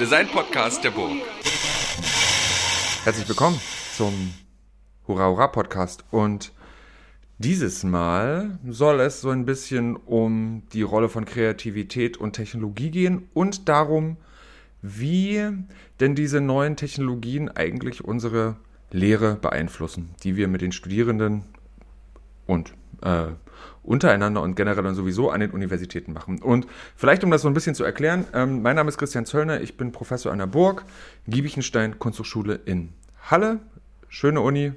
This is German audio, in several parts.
Design-Podcast der Burg. Herzlich willkommen zum Hurra Hurra Podcast und dieses Mal soll es so ein bisschen um die Rolle von Kreativität und Technologie gehen und darum, wie denn diese neuen Technologien eigentlich unsere Lehre beeinflussen, die wir mit den Studierenden und äh, untereinander und generell und sowieso an den Universitäten machen. Und vielleicht, um das so ein bisschen zu erklären, ähm, mein Name ist Christian Zöllner, ich bin Professor an der Burg, Giebichenstein Kunsthochschule in Halle. Schöne Uni,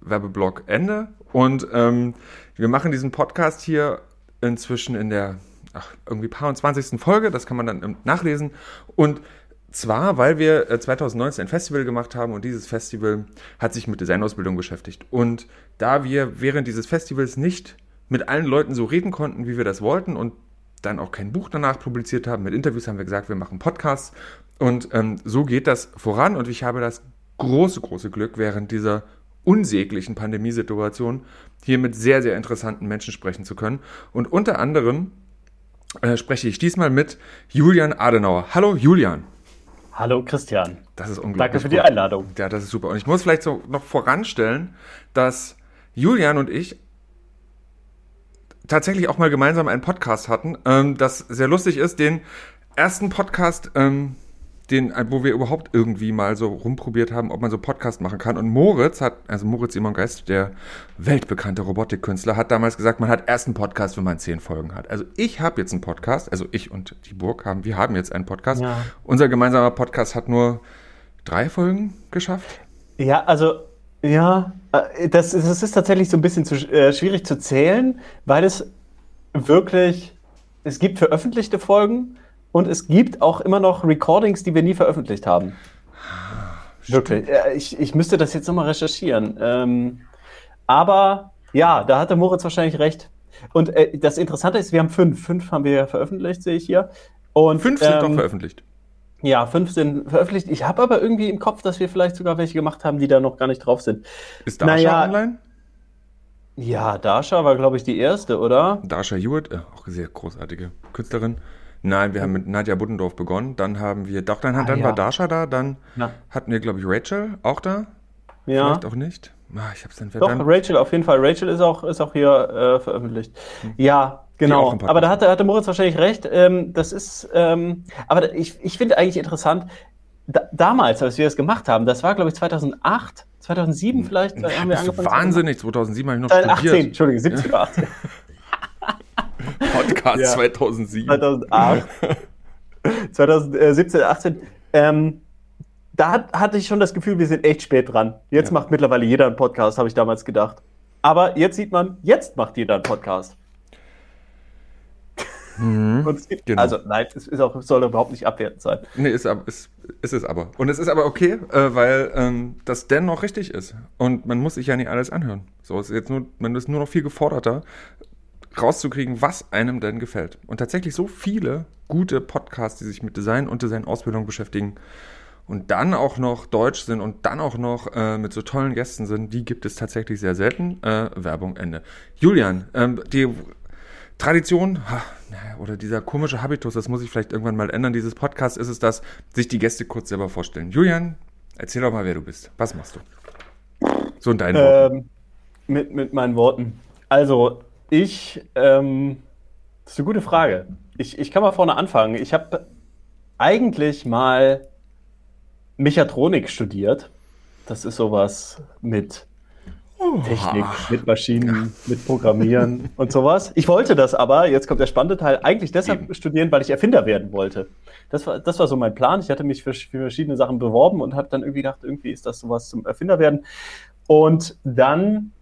Werbeblock Ende. Und ähm, wir machen diesen Podcast hier inzwischen in der ach, irgendwie paar und 20. Folge, das kann man dann nachlesen. Und zwar, weil wir 2019 äh, ein Festival gemacht haben und dieses Festival hat sich mit Designausbildung beschäftigt. Und da wir während dieses Festivals nicht mit allen Leuten so reden konnten, wie wir das wollten und dann auch kein Buch danach publiziert haben, mit Interviews haben wir gesagt, wir machen Podcasts. Und ähm, so geht das voran und ich habe das große, große Glück, während dieser unsäglichen Pandemiesituation hier mit sehr, sehr interessanten Menschen sprechen zu können. Und unter anderem äh, spreche ich diesmal mit Julian Adenauer. Hallo Julian. Hallo Christian. Das ist unglaublich. Danke für die Einladung. Ja, das ist super. Und ich muss vielleicht so noch voranstellen, dass Julian und ich tatsächlich auch mal gemeinsam einen Podcast hatten, ähm, das sehr lustig ist. Den ersten Podcast, ähm, den, wo wir überhaupt irgendwie mal so rumprobiert haben, ob man so Podcast machen kann. Und Moritz hat, also Moritz Simon Geist, der weltbekannte Robotikkünstler, hat damals gesagt, man hat erst einen Podcast, wenn man zehn Folgen hat. Also ich habe jetzt einen Podcast, also ich und die Burg haben, wir haben jetzt einen Podcast. Ja. Unser gemeinsamer Podcast hat nur drei Folgen geschafft. Ja, also ja, äh, das, das ist tatsächlich so ein bisschen zu, äh, schwierig zu zählen, weil es wirklich, es gibt veröffentlichte Folgen und es gibt auch immer noch Recordings, die wir nie veröffentlicht haben. Stimmt. Wirklich. Ich, ich müsste das jetzt nochmal recherchieren. Ähm, aber ja, da hatte Moritz wahrscheinlich recht. Und äh, das Interessante ist, wir haben fünf. Fünf haben wir veröffentlicht, sehe ich hier. Und, fünf sind ähm, doch veröffentlicht. Ja, fünf sind veröffentlicht. Ich habe aber irgendwie im Kopf, dass wir vielleicht sogar welche gemacht haben, die da noch gar nicht drauf sind. Ist Dasha naja, online? Ja, Dasha war, glaube ich, die erste, oder? Dasha Hewitt, äh, auch sehr großartige Künstlerin. Nein, wir haben mit Nadja Buddendorf begonnen. Dann haben wir, doch, dann, ah, dann ja. war Dasha da. Dann Na. hatten wir, glaube ich, Rachel auch da. Ja. Vielleicht auch nicht. Ah, ich hab's dann Doch, Rachel, auf jeden Fall. Rachel ist auch, ist auch hier äh, veröffentlicht. Hm. Ja, genau. Aber da hatte, hatte Moritz wahrscheinlich recht. Ähm, das ist, ähm, aber ich, ich finde eigentlich interessant, da, damals, als wir das gemacht haben, das war, glaube ich, 2008, 2007 hm. vielleicht, da haben wir angefangen. Wahnsinnig, 2007 habe ich noch 2018, studiert. Entschuldigung, 17 oder 18. Podcast ja. 2007. 2008. 2017, 18. Ähm, da hat, hatte ich schon das Gefühl, wir sind echt spät dran. Jetzt ja. macht mittlerweile jeder einen Podcast, habe ich damals gedacht. Aber jetzt sieht man, jetzt macht jeder einen Podcast. Mhm, gibt, genau. Also nein, es ist auch, soll überhaupt nicht abwertend sein. Nee, ist, ist, ist es aber. Und es ist aber okay, äh, weil ähm, das dennoch richtig ist. Und man muss sich ja nicht alles anhören. So ist jetzt nur, man ist nur noch viel geforderter, rauszukriegen, was einem denn gefällt. Und tatsächlich so viele gute Podcasts, die sich mit Design und Designausbildung beschäftigen, und dann auch noch deutsch sind und dann auch noch äh, mit so tollen Gästen sind, die gibt es tatsächlich sehr selten. Äh, Werbung Ende. Julian, ähm, die Tradition oder dieser komische Habitus, das muss ich vielleicht irgendwann mal ändern, dieses Podcast ist es das, sich die Gäste kurz selber vorstellen. Julian, erzähl doch mal, wer du bist. Was machst du? So in deinen ähm, Worten. Mit, mit meinen Worten. Also, ich, ähm, das ist eine gute Frage. Ich, ich kann mal vorne anfangen. Ich habe eigentlich mal Mechatronik studiert. Das ist sowas mit Technik, mit Maschinen, mit Programmieren und sowas. Ich wollte das aber, jetzt kommt der spannende Teil, eigentlich deshalb Eben. studieren, weil ich Erfinder werden wollte. Das war, das war so mein Plan. Ich hatte mich für, für verschiedene Sachen beworben und habe dann irgendwie gedacht, irgendwie ist das sowas zum Erfinder werden. Und dann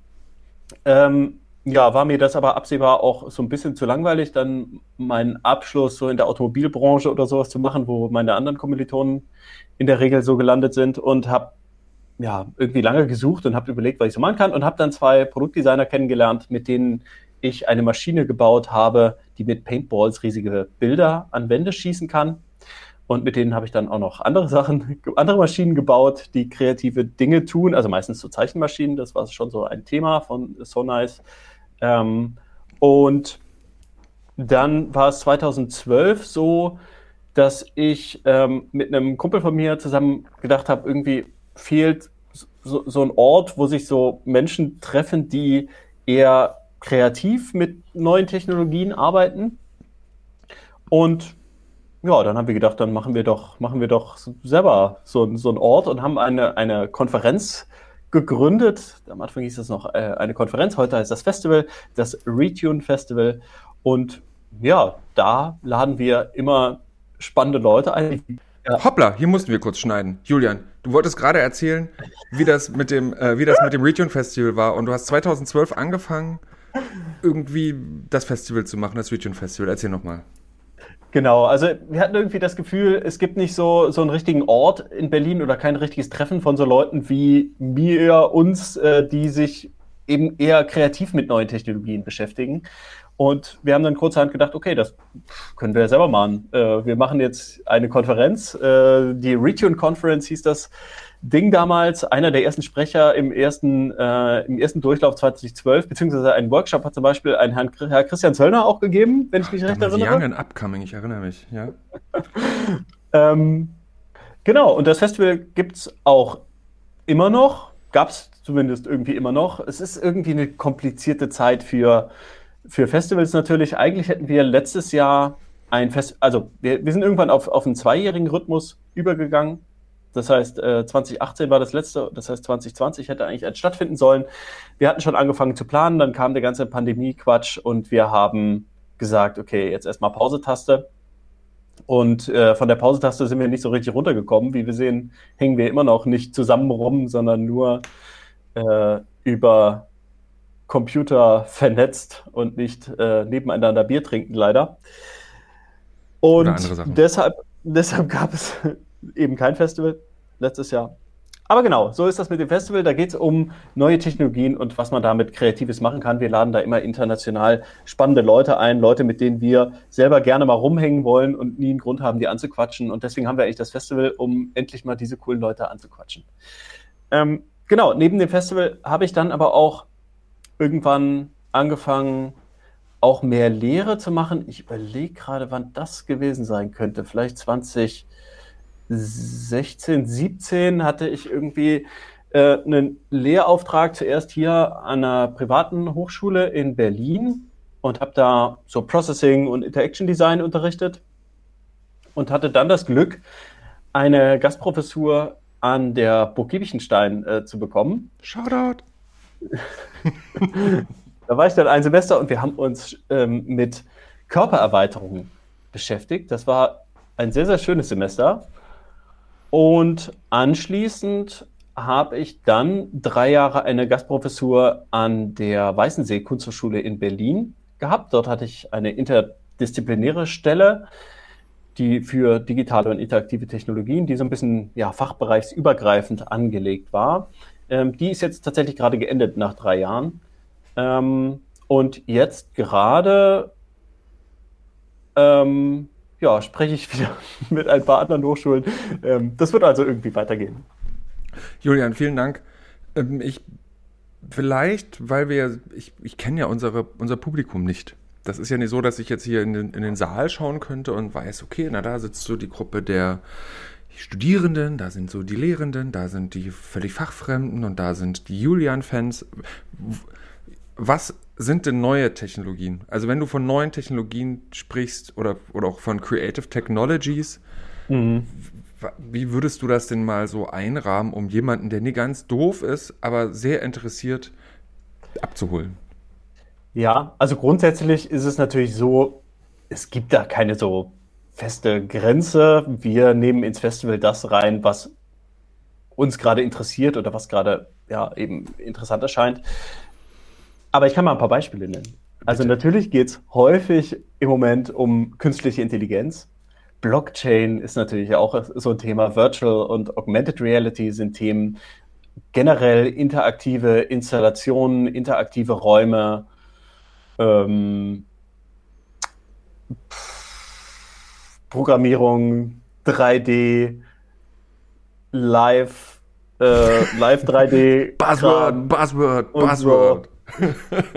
ähm, ja, war mir das aber absehbar auch so ein bisschen zu langweilig, dann meinen Abschluss so in der Automobilbranche oder sowas zu machen, wo meine anderen Kommilitonen in der Regel so gelandet sind und habe ja irgendwie lange gesucht und habe überlegt, was ich so machen kann und habe dann zwei Produktdesigner kennengelernt, mit denen ich eine Maschine gebaut habe, die mit Paintballs riesige Bilder an Wände schießen kann. Und mit denen habe ich dann auch noch andere Sachen, andere Maschinen gebaut, die kreative Dinge tun, also meistens so Zeichenmaschinen. Das war schon so ein Thema von So Nice. Ähm, und dann war es 2012 so, dass ich ähm, mit einem Kumpel von mir zusammen gedacht habe, irgendwie fehlt so, so ein Ort, wo sich so Menschen treffen, die eher kreativ mit neuen Technologien arbeiten. Und ja, dann haben wir gedacht, dann machen wir doch, machen wir doch selber so, so einen Ort und haben eine, eine Konferenz gegründet. Am Anfang hieß es noch äh, eine Konferenz, heute heißt das Festival, das Retune Festival. Und ja, da laden wir immer spannende Leute ein. Ja. Hoppla, hier mussten wir kurz schneiden. Julian, du wolltest gerade erzählen, wie das mit dem, äh, wie das mit dem Retune Festival war. Und du hast 2012 angefangen, irgendwie das Festival zu machen, das Retune Festival. Erzähl nochmal. Genau, also wir hatten irgendwie das Gefühl, es gibt nicht so, so einen richtigen Ort in Berlin oder kein richtiges Treffen von so Leuten wie mir, uns, äh, die sich eben eher kreativ mit neuen Technologien beschäftigen. Und wir haben dann kurzerhand gedacht, okay, das können wir ja selber machen. Äh, wir machen jetzt eine Konferenz, äh, die Retune Conference hieß das Ding damals. Einer der ersten Sprecher im ersten, äh, im ersten Durchlauf 2012, beziehungsweise einen Workshop hat zum Beispiel ein Herrn, Herr Christian Zöllner auch gegeben, wenn ich mich recht erinnere. Young and Upcoming, ich erinnere mich, ja. ähm, genau, und das Festival gibt es auch immer noch, gab es zumindest irgendwie immer noch. Es ist irgendwie eine komplizierte Zeit für für Festivals natürlich, eigentlich hätten wir letztes Jahr ein Fest, also wir, wir sind irgendwann auf, auf einen zweijährigen Rhythmus übergegangen. Das heißt, äh, 2018 war das letzte, das heißt 2020 hätte eigentlich eins stattfinden sollen. Wir hatten schon angefangen zu planen, dann kam der ganze Pandemie-Quatsch und wir haben gesagt, okay, jetzt erstmal Pause-Taste. Und äh, von der Pause-Taste sind wir nicht so richtig runtergekommen. Wie wir sehen, hängen wir immer noch nicht zusammen rum, sondern nur äh, über Computer vernetzt und nicht äh, nebeneinander Bier trinken, leider. Und deshalb, deshalb gab es eben kein Festival letztes Jahr. Aber genau, so ist das mit dem Festival. Da geht es um neue Technologien und was man damit Kreatives machen kann. Wir laden da immer international spannende Leute ein, Leute, mit denen wir selber gerne mal rumhängen wollen und nie einen Grund haben, die anzuquatschen. Und deswegen haben wir eigentlich das Festival, um endlich mal diese coolen Leute anzuquatschen. Ähm, genau, neben dem Festival habe ich dann aber auch irgendwann angefangen, auch mehr Lehre zu machen. Ich überlege gerade, wann das gewesen sein könnte. Vielleicht 2016, 17 hatte ich irgendwie äh, einen Lehrauftrag zuerst hier an einer privaten Hochschule in Berlin und habe da so Processing und Interaction Design unterrichtet und hatte dann das Glück, eine Gastprofessur an der Burg Giebichenstein äh, zu bekommen. Shoutout! Da war ich dann ein Semester und wir haben uns ähm, mit Körpererweiterungen beschäftigt. Das war ein sehr, sehr schönes Semester. Und anschließend habe ich dann drei Jahre eine Gastprofessur an der Weißensee Kunsthochschule in Berlin gehabt. Dort hatte ich eine interdisziplinäre Stelle, die für digitale und interaktive Technologien, die so ein bisschen ja, fachbereichsübergreifend angelegt war. Ähm, die ist jetzt tatsächlich gerade geendet nach drei Jahren. Ähm, und jetzt gerade ähm, ja, spreche ich wieder mit ein paar anderen Hochschulen. Ähm, das wird also irgendwie weitergehen. Julian, vielen Dank. Ähm, ich vielleicht, weil wir, ich, ich kenne ja unsere, unser Publikum nicht. Das ist ja nicht so, dass ich jetzt hier in den, in den Saal schauen könnte und weiß, okay, na da sitzt so die Gruppe der die Studierenden, da sind so die Lehrenden, da sind die völlig Fachfremden und da sind die Julian-Fans. Was sind denn neue Technologien? Also wenn du von neuen Technologien sprichst oder, oder auch von Creative Technologies, mhm. wie würdest du das denn mal so einrahmen, um jemanden, der nie ganz doof ist, aber sehr interessiert, abzuholen? Ja, also grundsätzlich ist es natürlich so, es gibt da keine so feste Grenze. Wir nehmen ins Festival das rein, was uns gerade interessiert oder was gerade ja, eben interessant erscheint. Aber ich kann mal ein paar Beispiele nennen. Also Bitte. natürlich geht es häufig im Moment um künstliche Intelligenz. Blockchain ist natürlich auch so ein Thema. Virtual und Augmented Reality sind Themen. Generell interaktive Installationen, interaktive Räume. Ähm, Programmierung, 3D, Live, äh, Live 3D. Buzzword, Buzzword, Buzzword.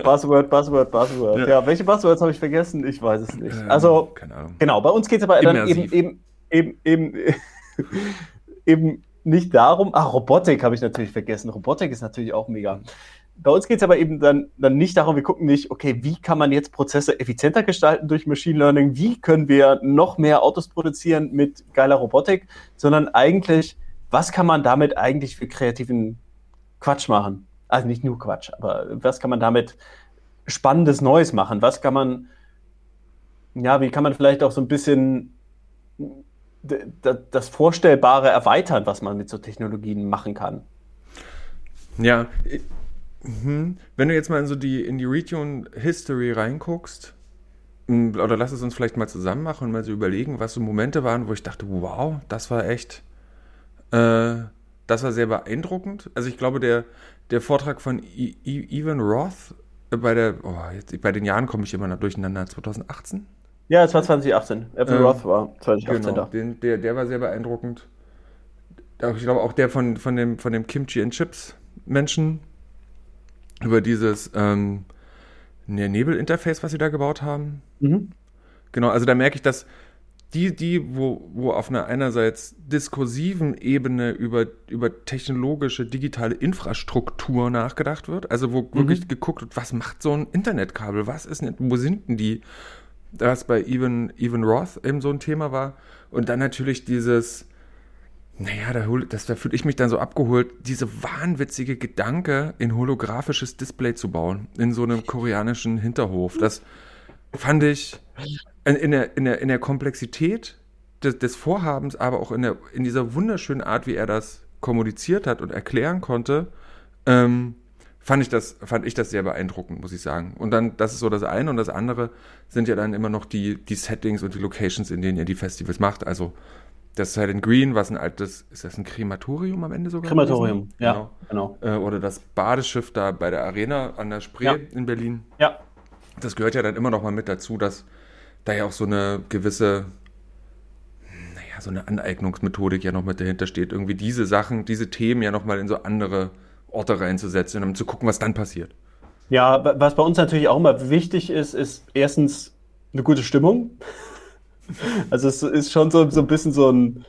Buzzword, Buzzword, Buzzword. Ja. ja, welche Buzzwords habe ich vergessen? Ich weiß es nicht. Ähm, also, genau, bei uns geht es aber dann eben, eben, eben, eben, eben nicht darum. Ach, Robotik habe ich natürlich vergessen. Robotik ist natürlich auch mega. Bei uns geht es aber eben dann, dann nicht darum, wir gucken nicht, okay, wie kann man jetzt Prozesse effizienter gestalten durch Machine Learning, wie können wir noch mehr Autos produzieren mit geiler Robotik, sondern eigentlich, was kann man damit eigentlich für kreativen Quatsch machen? Also nicht nur Quatsch, aber was kann man damit Spannendes Neues machen? Was kann man, ja, wie kann man vielleicht auch so ein bisschen das Vorstellbare erweitern, was man mit so Technologien machen kann? Ja. Wenn du jetzt mal in so die, in die Region History reinguckst, oder lass es uns vielleicht mal zusammen machen und mal so überlegen, was so Momente waren, wo ich dachte, wow, das war echt, äh, das war sehr beeindruckend. Also ich glaube, der, der Vortrag von I I Evan Roth bei der, oh, jetzt, bei den Jahren komme ich immer noch durcheinander, 2018? Ja, es war 2018. Evan ähm, Roth war 2018 genau, Den, der, der war sehr beeindruckend. Ich glaube auch der von, von dem, von dem Kimchi and Chips Menschen, über dieses ähm, Nebelinterface, was sie da gebaut haben. Mhm. Genau, also da merke ich, dass die, die, wo, wo auf einer einerseits diskursiven Ebene über, über technologische, digitale Infrastruktur nachgedacht wird, also wo mhm. wirklich geguckt wird, was macht so ein Internetkabel, was ist, wo sind denn die, das bei Even, Even Roth eben so ein Thema war. Und dann natürlich dieses, naja, da, das, da fühle ich mich dann so abgeholt, diese wahnwitzige Gedanke, ein holographisches Display zu bauen, in so einem koreanischen Hinterhof. Das fand ich in, in, der, in, der, in der Komplexität des, des Vorhabens, aber auch in, der, in dieser wunderschönen Art, wie er das kommuniziert hat und erklären konnte, ähm, fand ich das, fand ich das sehr beeindruckend, muss ich sagen. Und dann, das ist so das eine und das andere sind ja dann immer noch die, die Settings und die Locations, in denen ihr die Festivals macht. Also das Silent Green, was ein altes, ist das ein Krematorium am Ende sogar? Krematorium, gewesen? ja, genau. genau. Äh, oder das Badeschiff da bei der Arena an der Spree ja. in Berlin. Ja. Das gehört ja dann immer noch mal mit dazu, dass da ja auch so eine gewisse, naja, so eine Aneignungsmethodik ja noch mit dahinter steht. Irgendwie diese Sachen, diese Themen ja noch mal in so andere Orte reinzusetzen und um zu gucken, was dann passiert. Ja, was bei uns natürlich auch immer wichtig ist, ist erstens eine gute Stimmung. Also es ist schon so, so ein bisschen so ein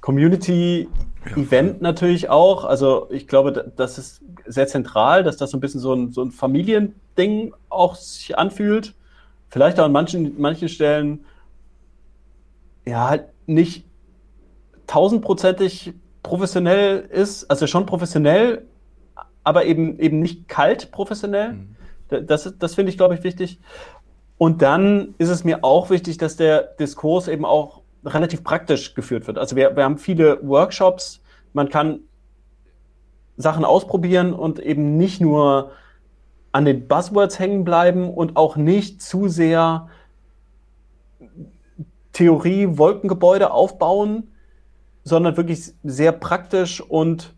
Community-Event natürlich auch. Also ich glaube, das ist sehr zentral, dass das so ein bisschen so ein, so ein Familiending auch sich anfühlt. Vielleicht auch an manchen, manchen Stellen ja halt nicht tausendprozentig professionell ist, also schon professionell, aber eben, eben nicht kalt professionell. Mhm. Das, das finde ich, glaube ich, wichtig. Und dann ist es mir auch wichtig, dass der Diskurs eben auch relativ praktisch geführt wird. Also wir, wir haben viele Workshops, man kann Sachen ausprobieren und eben nicht nur an den Buzzwords hängen bleiben und auch nicht zu sehr Theorie Wolkengebäude aufbauen, sondern wirklich sehr praktisch und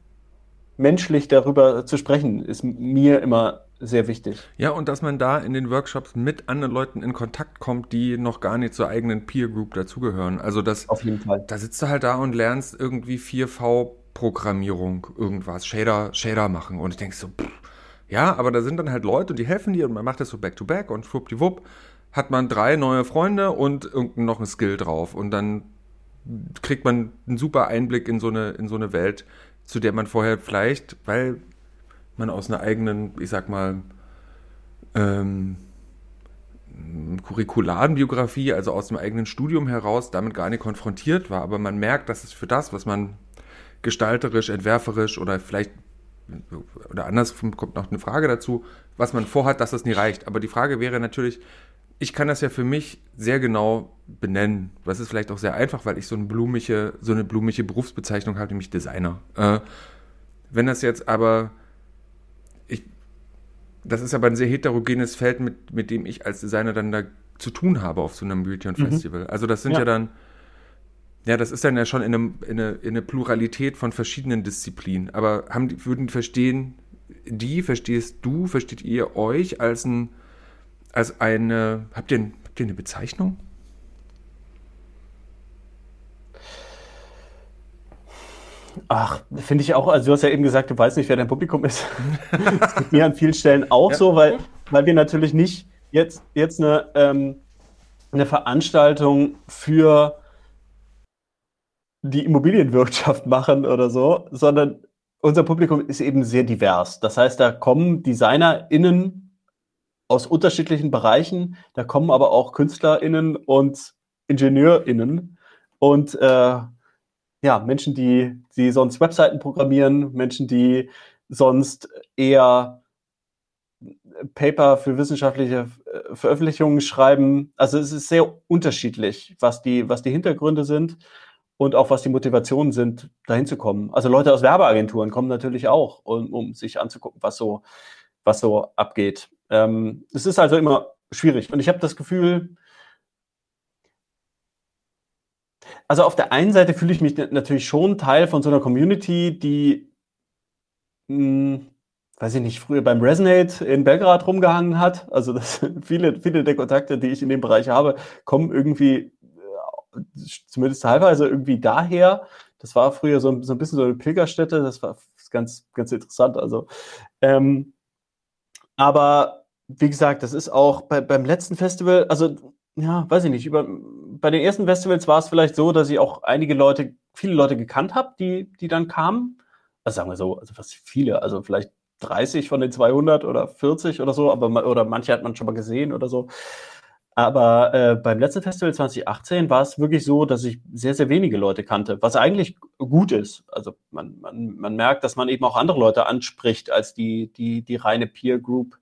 menschlich darüber zu sprechen, ist mir immer sehr wichtig. Ja, und dass man da in den Workshops mit anderen Leuten in Kontakt kommt, die noch gar nicht zur eigenen Peer Group dazugehören. Also das, auf jeden Fall. Da sitzt du halt da und lernst irgendwie 4V Programmierung, irgendwas, Shader, Shader machen und ich denke so, pff, ja, aber da sind dann halt Leute und die helfen dir und man macht das so back to back und schwuppdiwupp hat man drei neue Freunde und irgendein noch ein Skill drauf und dann kriegt man einen super Einblick in so eine, in so eine Welt, zu der man vorher vielleicht, weil man aus einer eigenen, ich sag mal, ähm, curricularen Biografie, also aus dem eigenen Studium heraus, damit gar nicht konfrontiert war. Aber man merkt, dass es für das, was man gestalterisch, entwerferisch oder vielleicht, oder anders kommt noch eine Frage dazu, was man vorhat, dass das nie reicht. Aber die Frage wäre natürlich, ich kann das ja für mich sehr genau benennen. Das ist vielleicht auch sehr einfach, weil ich so eine blumige, so eine blumige Berufsbezeichnung habe, nämlich Designer. Äh, wenn das jetzt aber das ist aber ein sehr heterogenes Feld, mit, mit dem ich als Designer dann da zu tun habe auf so einem Region mhm. Festival. Also das sind ja. ja. dann, ja, das ist dann ja schon in, einem, in, eine, in eine Pluralität von verschiedenen Disziplinen. Aber haben die, würden verstehen, die, verstehst du, versteht ihr euch als ein, als eine, habt ihr, habt ihr eine Bezeichnung? Ach, finde ich auch, also du hast ja eben gesagt, du weißt nicht, wer dein Publikum ist. das geht mir an vielen Stellen auch ja. so, weil, weil wir natürlich nicht jetzt, jetzt eine, ähm, eine Veranstaltung für die Immobilienwirtschaft machen oder so, sondern unser Publikum ist eben sehr divers. Das heißt, da kommen DesignerInnen aus unterschiedlichen Bereichen, da kommen aber auch KünstlerInnen und IngenieurInnen und äh, ja, Menschen, die, die sonst Webseiten programmieren, Menschen, die sonst eher Paper für wissenschaftliche äh, Veröffentlichungen schreiben. Also es ist sehr unterschiedlich, was die, was die Hintergründe sind und auch was die Motivationen sind, dahin zu kommen. Also Leute aus Werbeagenturen kommen natürlich auch, um, um sich anzugucken, was so, was so abgeht. Ähm, es ist also immer schwierig. Und ich habe das Gefühl, also auf der einen Seite fühle ich mich natürlich schon Teil von so einer Community, die, mh, hm, weiß ich nicht, früher beim Resonate in Belgrad rumgehangen hat. Also das, viele, viele der Kontakte, die ich in dem Bereich habe, kommen irgendwie zumindest teilweise irgendwie daher. Das war früher so, so ein bisschen so eine Pilgerstätte, das war ganz, ganz interessant. Also, ähm, aber wie gesagt, das ist auch bei, beim letzten Festival, also ja, weiß ich nicht, über, bei den ersten Festivals war es vielleicht so, dass ich auch einige Leute, viele Leute gekannt habe, die, die dann kamen. Also sagen wir so, also fast viele, also vielleicht 30 von den 200 oder 40 oder so, aber oder manche hat man schon mal gesehen oder so. Aber äh, beim letzten Festival 2018 war es wirklich so, dass ich sehr, sehr wenige Leute kannte, was eigentlich gut ist. Also man, man, man merkt, dass man eben auch andere Leute anspricht als die, die, die reine Peer Group.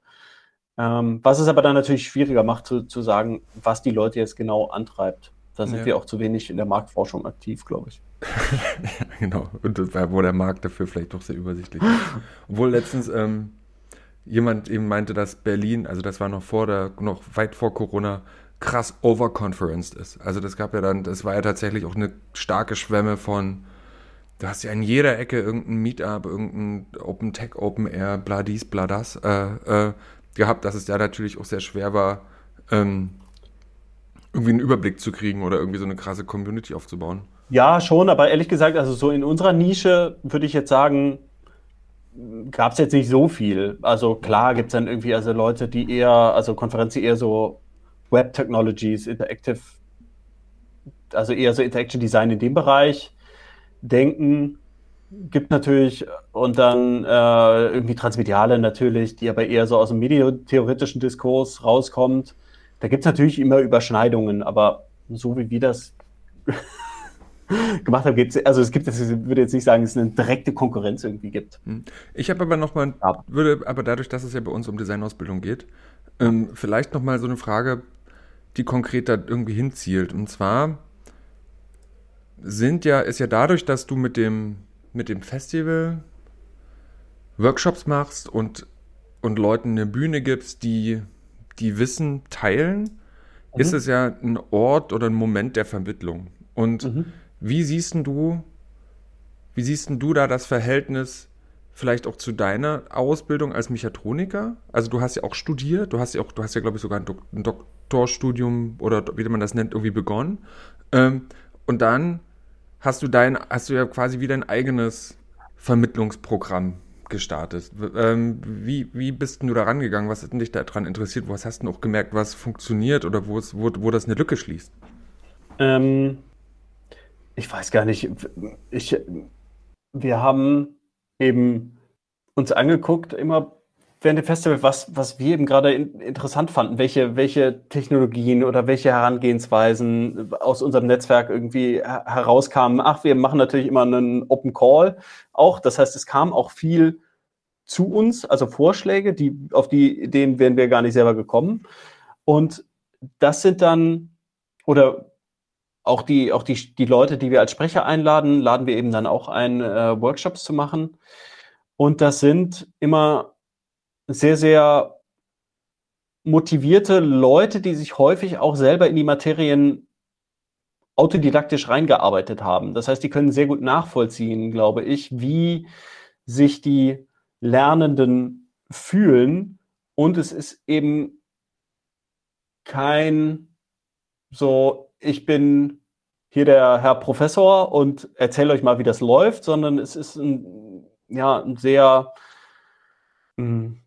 Ähm, was es aber dann natürlich schwieriger macht, zu, zu sagen, was die Leute jetzt genau antreibt. Da sind ja. wir auch zu wenig in der Marktforschung aktiv, glaube ich. ja, genau. Und wo der Markt dafür vielleicht doch sehr übersichtlich ist. Obwohl letztens ähm, jemand eben meinte, dass Berlin, also das war noch vor der, noch weit vor Corona, krass overconferenced ist. Also das gab ja dann, das war ja tatsächlich auch eine starke Schwemme von, du hast ja in jeder Ecke irgendein Meetup, irgendein Open Tech, Open Air, bla dies, bla das äh, äh, gehabt, dass es ja natürlich auch sehr schwer war, ähm, irgendwie einen Überblick zu kriegen oder irgendwie so eine krasse Community aufzubauen. Ja, schon, aber ehrlich gesagt, also so in unserer Nische würde ich jetzt sagen, gab es jetzt nicht so viel. Also klar gibt es dann irgendwie also Leute, die eher, also Konferenzen eher so Web Technologies, Interactive, also eher so Interaction Design in dem Bereich denken. Gibt natürlich und dann äh, irgendwie Transmediale natürlich, die aber eher so aus dem mediotheoretischen Diskurs rauskommt. Da gibt es natürlich immer Überschneidungen, aber so wie wir das gemacht habe, gibt es, also es gibt, ich würde jetzt nicht sagen, dass es eine direkte Konkurrenz irgendwie gibt. Hm. Ich habe aber nochmal, würde aber dadurch, dass es ja bei uns um Designausbildung geht, ähm, vielleicht nochmal so eine Frage, die konkret da irgendwie hinzielt. Und zwar sind ja, ist ja dadurch, dass du mit dem, mit dem Festival Workshops machst und, und Leuten eine Bühne gibst, die, die Wissen teilen, mhm. ist es ja ein Ort oder ein Moment der Vermittlung. Und mhm. Wie siehst du, wie siehst du da das Verhältnis vielleicht auch zu deiner Ausbildung als Mechatroniker? Also du hast ja auch studiert, du hast ja auch, du hast ja, glaube ich, sogar ein, Dok ein Doktorstudium oder wie man das nennt, irgendwie begonnen. Ähm, und dann hast du dein, hast du ja quasi wieder ein eigenes Vermittlungsprogramm gestartet. Ähm, wie, wie bist du da rangegangen? Was hat dich daran interessiert? Was hast du auch gemerkt, was funktioniert oder wo, es, wo, wo das eine Lücke schließt? Ähm, ich weiß gar nicht, ich, wir haben eben uns angeguckt, immer während dem Festival, was, was wir eben gerade in, interessant fanden, welche, welche Technologien oder welche Herangehensweisen aus unserem Netzwerk irgendwie herauskamen. Ach, wir machen natürlich immer einen Open Call auch. Das heißt, es kam auch viel zu uns, also Vorschläge, die, auf die Ideen wären wir gar nicht selber gekommen. Und das sind dann, oder auch die, auch die, die Leute, die wir als Sprecher einladen, laden wir eben dann auch ein, äh, Workshops zu machen. Und das sind immer sehr, sehr motivierte Leute, die sich häufig auch selber in die Materien autodidaktisch reingearbeitet haben. Das heißt, die können sehr gut nachvollziehen, glaube ich, wie sich die Lernenden fühlen. Und es ist eben kein so ich bin hier der Herr Professor und erzähle euch mal, wie das läuft, sondern es ist ein, ja, ein sehr, hm,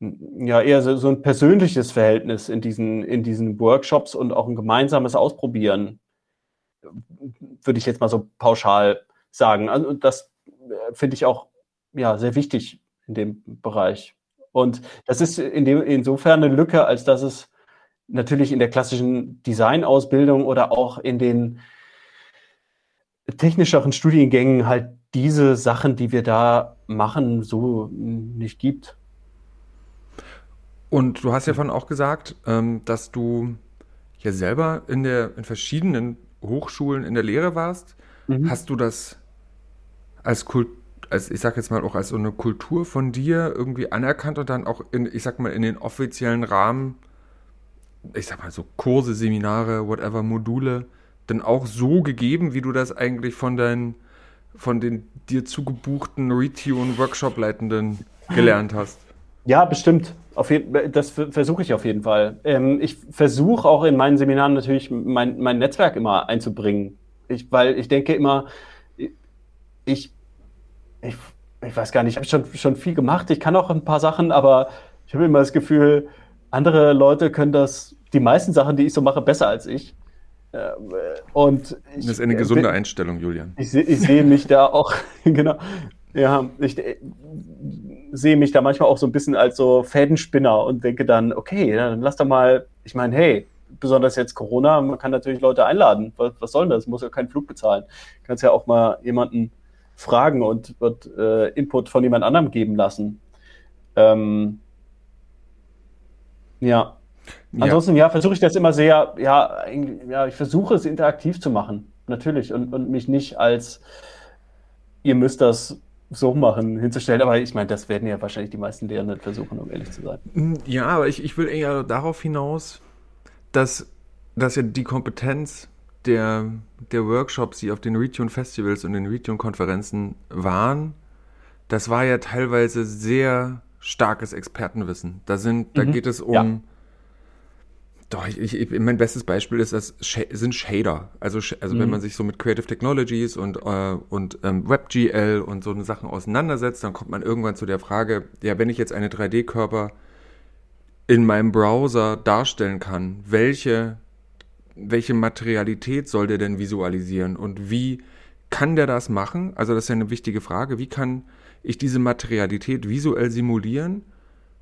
ja, eher so, so ein persönliches Verhältnis in diesen, in diesen Workshops und auch ein gemeinsames Ausprobieren. würde ich jetzt mal so pauschal sagen. Also das äh, finde ich auch ja, sehr wichtig in dem Bereich. Und das ist in dem, insofern eine Lücke, als dass es natürlich in der klassischen Designausbildung oder auch in den technischeren Studiengängen halt diese Sachen, die wir da machen, so nicht gibt. Und du hast ja vorhin auch gesagt, ähm, dass du ja selber in der in verschiedenen Hochschulen in der Lehre warst. Mhm. Hast du das als Kult, als ich sag jetzt mal auch als so eine Kultur von dir irgendwie anerkannt und dann auch in, ich sag mal, in den offiziellen Rahmen, ich sag mal so Kurse, Seminare, whatever, Module, dann auch so gegeben, wie du das eigentlich von deinen, von den dir zugebuchten Retune-Workshop-Leitenden gelernt hast? Ja, bestimmt. Auf jeden, das versuche ich auf jeden Fall. Ähm, ich versuche auch in meinen Seminaren natürlich mein, mein Netzwerk immer einzubringen. Ich, weil ich denke immer, ich, ich, ich weiß gar nicht, ich habe schon, schon viel gemacht. Ich kann auch ein paar Sachen, aber ich habe immer das Gefühl, andere Leute können das, die meisten Sachen, die ich so mache, besser als ich. Ähm, und ich, das ist eine gesunde bin, Einstellung, Julian. Ich, ich sehe mich da auch, genau. Ja, ich sehe mich da manchmal auch so ein bisschen als so Fädenspinner und denke dann, okay, dann lass doch mal, ich meine, hey, besonders jetzt Corona, man kann natürlich Leute einladen. Was, was soll denn das? Muss ja keinen Flug bezahlen. Du kannst ja auch mal jemanden fragen und wird äh, Input von jemand anderem geben lassen. Ähm, ja. ja. Ansonsten, ja, versuche ich das immer sehr, ja, ja, ich versuche es interaktiv zu machen, natürlich, und, und mich nicht als, ihr müsst das so machen, hinzustellen. Aber ich meine, das werden ja wahrscheinlich die meisten Lehrenden versuchen, um ehrlich zu sein. Mm, ja, aber ich, ich will eher darauf hinaus, dass, dass ja die Kompetenz der, der Workshops, die auf den Retune Festivals und den Retune Konferenzen waren, das war ja teilweise sehr starkes Expertenwissen. Da sind, mhm. da geht es um, ja. Doch, ich, ich, mein bestes Beispiel ist das, sind Shader. Also, also mhm. wenn man sich so mit Creative Technologies und, äh, und ähm, WebGL und so eine Sachen auseinandersetzt, dann kommt man irgendwann zu der Frage, ja, wenn ich jetzt eine 3D-Körper in meinem Browser darstellen kann, welche welche Materialität soll der denn visualisieren und wie kann der das machen? Also das ist ja eine wichtige Frage. Wie kann ich diese Materialität visuell simulieren,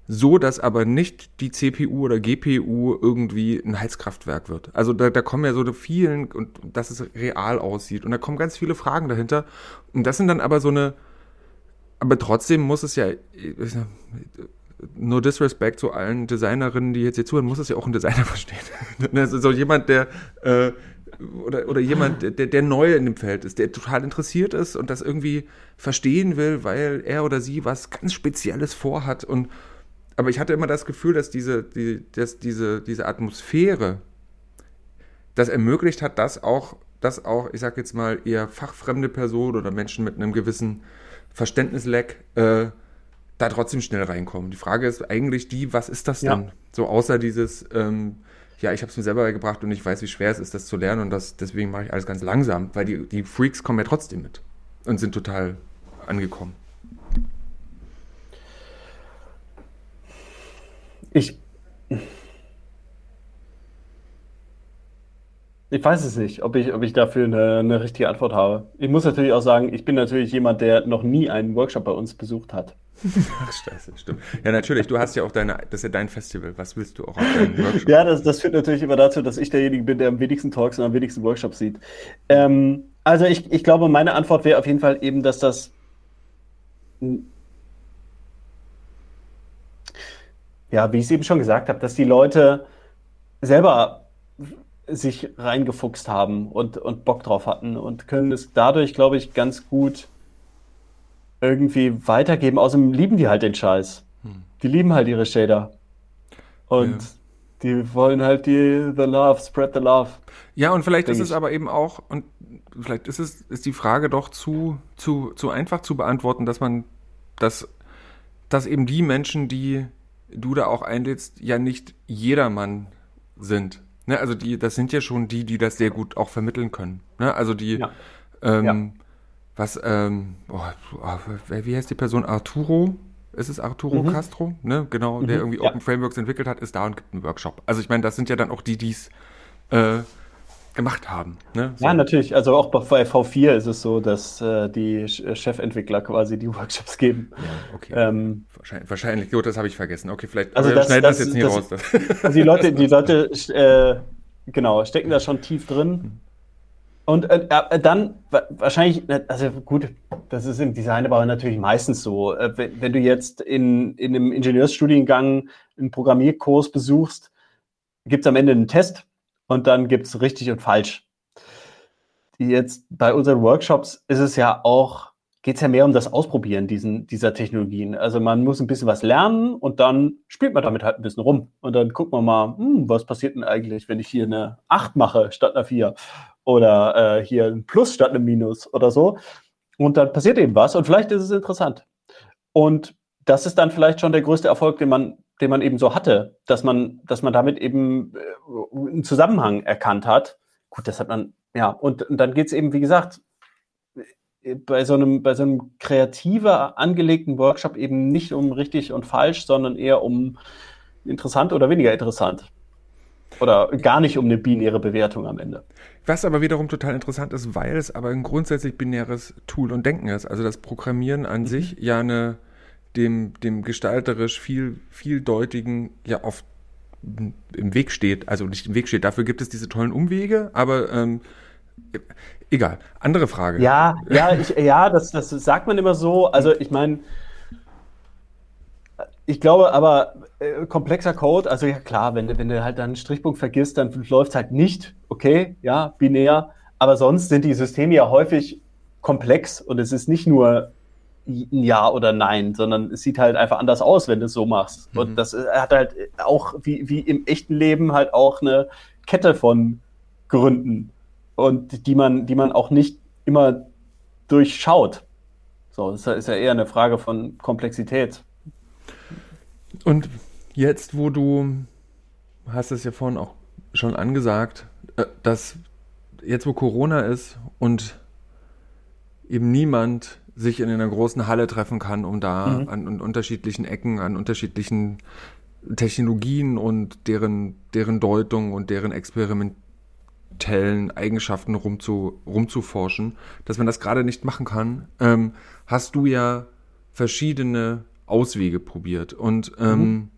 so dass aber nicht die CPU oder GPU irgendwie ein Heizkraftwerk wird? Also da, da kommen ja so vielen und dass es real aussieht und da kommen ganz viele Fragen dahinter und das sind dann aber so eine aber trotzdem muss es ja no disrespect zu allen Designerinnen, die jetzt hier zuhören, muss es ja auch ein Designer verstehen. also so jemand, der äh, oder, oder jemand, der, der neu in dem Feld ist, der total interessiert ist und das irgendwie verstehen will, weil er oder sie was ganz Spezielles vorhat. Und aber ich hatte immer das Gefühl, dass diese, die, dass diese, diese Atmosphäre das ermöglicht hat, dass auch, dass auch, ich sag jetzt mal, eher fachfremde Personen oder Menschen mit einem gewissen Verständnisleck äh, da trotzdem schnell reinkommen. Die Frage ist eigentlich die, was ist das denn? Ja. So außer dieses, ähm, ja, ich habe es mir selber beigebracht und ich weiß, wie schwer es ist, das zu lernen und das, deswegen mache ich alles ganz langsam, weil die, die Freaks kommen ja trotzdem mit und sind total angekommen. Ich, Ich weiß es nicht, ob ich, ob ich dafür eine, eine richtige Antwort habe. Ich muss natürlich auch sagen, ich bin natürlich jemand, der noch nie einen Workshop bei uns besucht hat. Ach, scheiße, stimmt. Ja, natürlich, du hast ja auch deine, das ist ja dein Festival. Was willst du auch auf deinem Workshop? ja, das, das führt natürlich immer dazu, dass ich derjenige bin, der am wenigsten Talks und am wenigsten Workshops sieht. Ähm, also ich, ich glaube, meine Antwort wäre auf jeden Fall eben, dass das ja, wie ich es eben schon gesagt habe, dass die Leute selber sich reingefuchst haben und, und Bock drauf hatten und können es dadurch, glaube ich, ganz gut irgendwie weitergeben. Außerdem lieben die halt den Scheiß. Hm. Die lieben halt ihre Shader. Und ja. die wollen halt die the love, spread the love. Ja, und vielleicht ist ich. es aber eben auch, und vielleicht ist es, ist die Frage doch zu, zu, zu einfach zu beantworten, dass man, dass, dass eben die Menschen, die du da auch einlädst, ja nicht jedermann sind. Ne, also die, das sind ja schon die, die das sehr gut auch vermitteln können. Ne, also die, ja. Ähm, ja. was, ähm, oh, oh, wie heißt die Person? Arturo? Ist es Arturo mhm. Castro? Ne, genau, mhm. der irgendwie ja. Open Frameworks entwickelt hat, ist da und gibt einen Workshop. Also ich meine, das sind ja dann auch die, die es, äh, gemacht haben. Ne? So. Ja, natürlich. Also auch bei V4 ist es so, dass äh, die Chefentwickler quasi die Workshops geben. Ja, okay. Ähm, wahrscheinlich, wahrscheinlich, gut, das habe ich vergessen. Okay, vielleicht also das, schneiden das, das jetzt nicht raus. Also die Leute, die Leute äh, genau, stecken da schon tief drin. Und äh, äh dann wahrscheinlich, also gut, das ist im Design aber natürlich meistens so. Äh, wenn, wenn, du jetzt in, in einem Ingenieursstudiengang einen Programmierkurs besuchst, gibt es am Ende einen Test und dann gibt es richtig und falsch. Jetzt bei unseren Workshops ist es ja auch, geht es ja mehr um das Ausprobieren diesen, dieser Technologien. Also man muss ein bisschen was lernen und dann spielt man damit halt ein bisschen rum. Und dann guckt man mal, hm, was passiert denn eigentlich, wenn ich hier eine 8 mache statt einer 4 oder äh, hier ein Plus statt einem Minus oder so. Und dann passiert eben was und vielleicht ist es interessant. Und das ist dann vielleicht schon der größte Erfolg, den man den man eben so hatte, dass man, dass man damit eben äh, einen Zusammenhang erkannt hat. Gut, das hat man, ja, und, und dann geht es eben, wie gesagt, bei so einem, bei so einem kreativer angelegten Workshop eben nicht um richtig und falsch, sondern eher um interessant oder weniger interessant. Oder gar nicht um eine binäre Bewertung am Ende. Was aber wiederum total interessant ist, weil es aber ein grundsätzlich binäres Tool und Denken ist. Also das Programmieren an mhm. sich ja eine, dem, dem gestalterisch viel, vieldeutigen ja oft im Weg steht, also nicht im Weg steht. Dafür gibt es diese tollen Umwege, aber ähm, egal. Andere Frage. Ja, ja, ich, ja, das, das sagt man immer so. Also ich meine, ich glaube aber, äh, komplexer Code, also ja klar, wenn, wenn du halt dann einen Strichpunkt vergisst, dann läuft es halt nicht, okay, ja, binär. Aber sonst sind die Systeme ja häufig komplex und es ist nicht nur ein Ja oder Nein, sondern es sieht halt einfach anders aus, wenn du es so machst. Mhm. Und das äh, hat halt auch, wie, wie im echten Leben, halt auch eine Kette von Gründen und die man, die man auch nicht immer durchschaut. So, das ist ja eher eine Frage von Komplexität. Und jetzt, wo du, hast es ja vorhin auch schon angesagt, äh, dass jetzt, wo Corona ist und eben niemand sich in einer großen Halle treffen kann, um da mhm. an, an, unterschiedlichen Ecken, an unterschiedlichen Technologien und deren, deren Deutung und deren experimentellen Eigenschaften rumzu, rumzuforschen, dass man das gerade nicht machen kann, ähm, hast du ja verschiedene Auswege probiert. Und ähm, mhm.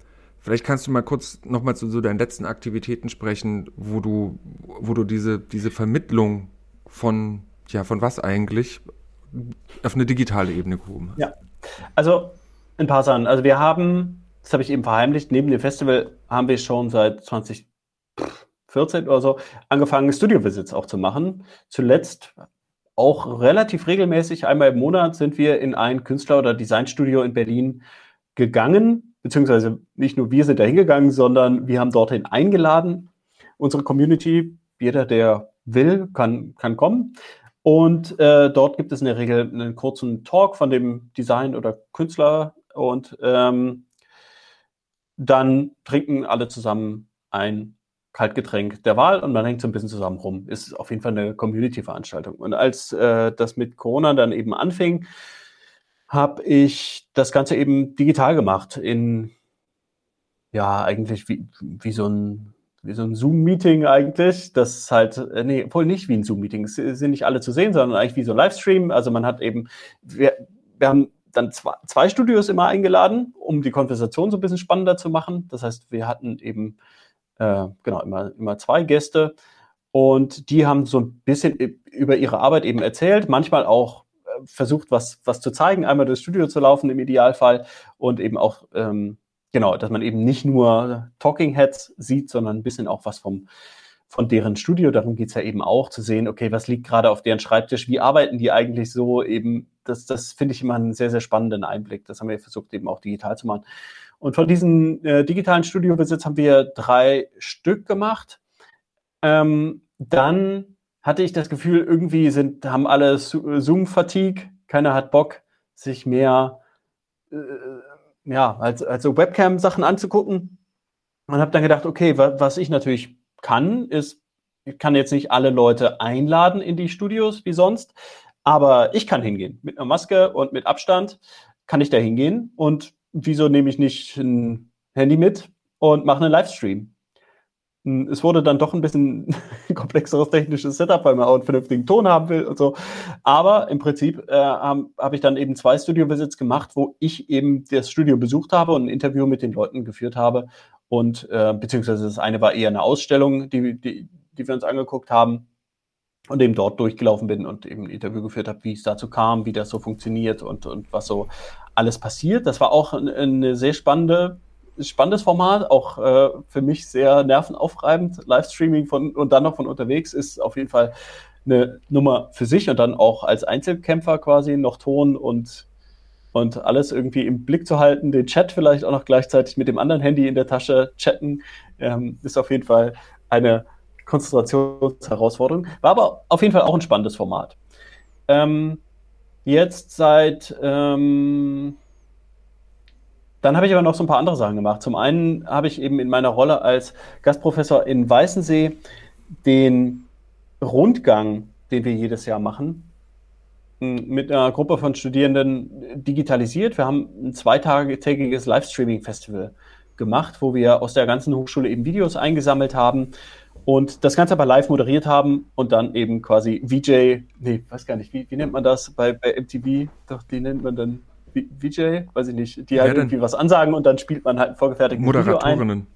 vielleicht kannst du mal kurz nochmal zu so deinen letzten Aktivitäten sprechen, wo du, wo du diese, diese Vermittlung von, ja, von was eigentlich auf eine digitale Ebene gehoben. Ja, also ein paar Sachen. Also wir haben, das habe ich eben verheimlicht, neben dem Festival haben wir schon seit 2014 oder so angefangen, Studio-Visits auch zu machen. Zuletzt auch relativ regelmäßig, einmal im Monat sind wir in ein Künstler- oder Designstudio in Berlin gegangen, beziehungsweise nicht nur wir sind da hingegangen, sondern wir haben dorthin eingeladen. Unsere Community, jeder, der will, kann, kann kommen. Und äh, dort gibt es in der Regel einen kurzen Talk von dem Design oder Künstler und ähm, dann trinken alle zusammen ein Kaltgetränk der Wahl und man hängt so ein bisschen zusammen rum. Ist auf jeden Fall eine Community-Veranstaltung. Und als äh, das mit Corona dann eben anfing, habe ich das Ganze eben digital gemacht in ja eigentlich wie, wie so ein wie so ein Zoom-Meeting eigentlich. Das ist halt, äh, nee, wohl nicht wie ein Zoom-Meeting. Es sind nicht alle zu sehen, sondern eigentlich wie so ein Livestream. Also man hat eben, wir, wir haben dann zwei, zwei Studios immer eingeladen, um die Konversation so ein bisschen spannender zu machen. Das heißt, wir hatten eben, äh, genau, immer, immer zwei Gäste. Und die haben so ein bisschen über ihre Arbeit eben erzählt, manchmal auch äh, versucht, was, was zu zeigen, einmal durchs Studio zu laufen im Idealfall und eben auch ähm, genau, dass man eben nicht nur Talking Heads sieht, sondern ein bisschen auch was vom, von deren Studio. Darum geht es ja eben auch, zu sehen, okay, was liegt gerade auf deren Schreibtisch, wie arbeiten die eigentlich so eben. Das, das finde ich immer einen sehr, sehr spannenden Einblick. Das haben wir versucht, eben auch digital zu machen. Und von diesen äh, digitalen Studiobesitz haben wir drei Stück gemacht. Ähm, dann hatte ich das Gefühl, irgendwie sind, haben alle Zoom-Fatigue. Keiner hat Bock, sich mehr äh, ja, also, also Webcam-Sachen anzugucken und habe dann gedacht, okay, wa was ich natürlich kann, ist, ich kann jetzt nicht alle Leute einladen in die Studios wie sonst, aber ich kann hingehen. Mit einer Maske und mit Abstand kann ich da hingehen. Und wieso nehme ich nicht ein Handy mit und mache einen Livestream? Es wurde dann doch ein bisschen komplexeres technisches Setup, weil man auch einen vernünftigen Ton haben will und so. Aber im Prinzip äh, habe hab ich dann eben zwei Studio-Visits gemacht, wo ich eben das Studio besucht habe und ein Interview mit den Leuten geführt habe. Und äh, beziehungsweise das eine war eher eine Ausstellung, die, die, die wir uns angeguckt haben und eben dort durchgelaufen bin und eben ein Interview geführt habe, wie es dazu kam, wie das so funktioniert und, und was so alles passiert. Das war auch eine sehr spannende spannendes Format, auch äh, für mich sehr nervenaufreibend. Livestreaming von und dann noch von unterwegs ist auf jeden Fall eine Nummer für sich und dann auch als Einzelkämpfer quasi noch Ton und und alles irgendwie im Blick zu halten, den Chat vielleicht auch noch gleichzeitig mit dem anderen Handy in der Tasche chatten, ähm, ist auf jeden Fall eine Konzentrationsherausforderung. War aber auf jeden Fall auch ein spannendes Format. Ähm, jetzt seit ähm, dann habe ich aber noch so ein paar andere Sachen gemacht. Zum einen habe ich eben in meiner Rolle als Gastprofessor in Weißensee den Rundgang, den wir jedes Jahr machen, mit einer Gruppe von Studierenden digitalisiert. Wir haben ein zweitägiges Livestreaming-Festival gemacht, wo wir aus der ganzen Hochschule eben Videos eingesammelt haben und das Ganze aber live moderiert haben und dann eben quasi VJ, nee, weiß gar nicht, wie, wie nennt man das bei, bei MTV? Doch, die nennt man dann VJ, weiß ich nicht, die halt irgendwie was ansagen und dann spielt man halt ein vorgefertigtes Moderatorinnen. Video ein.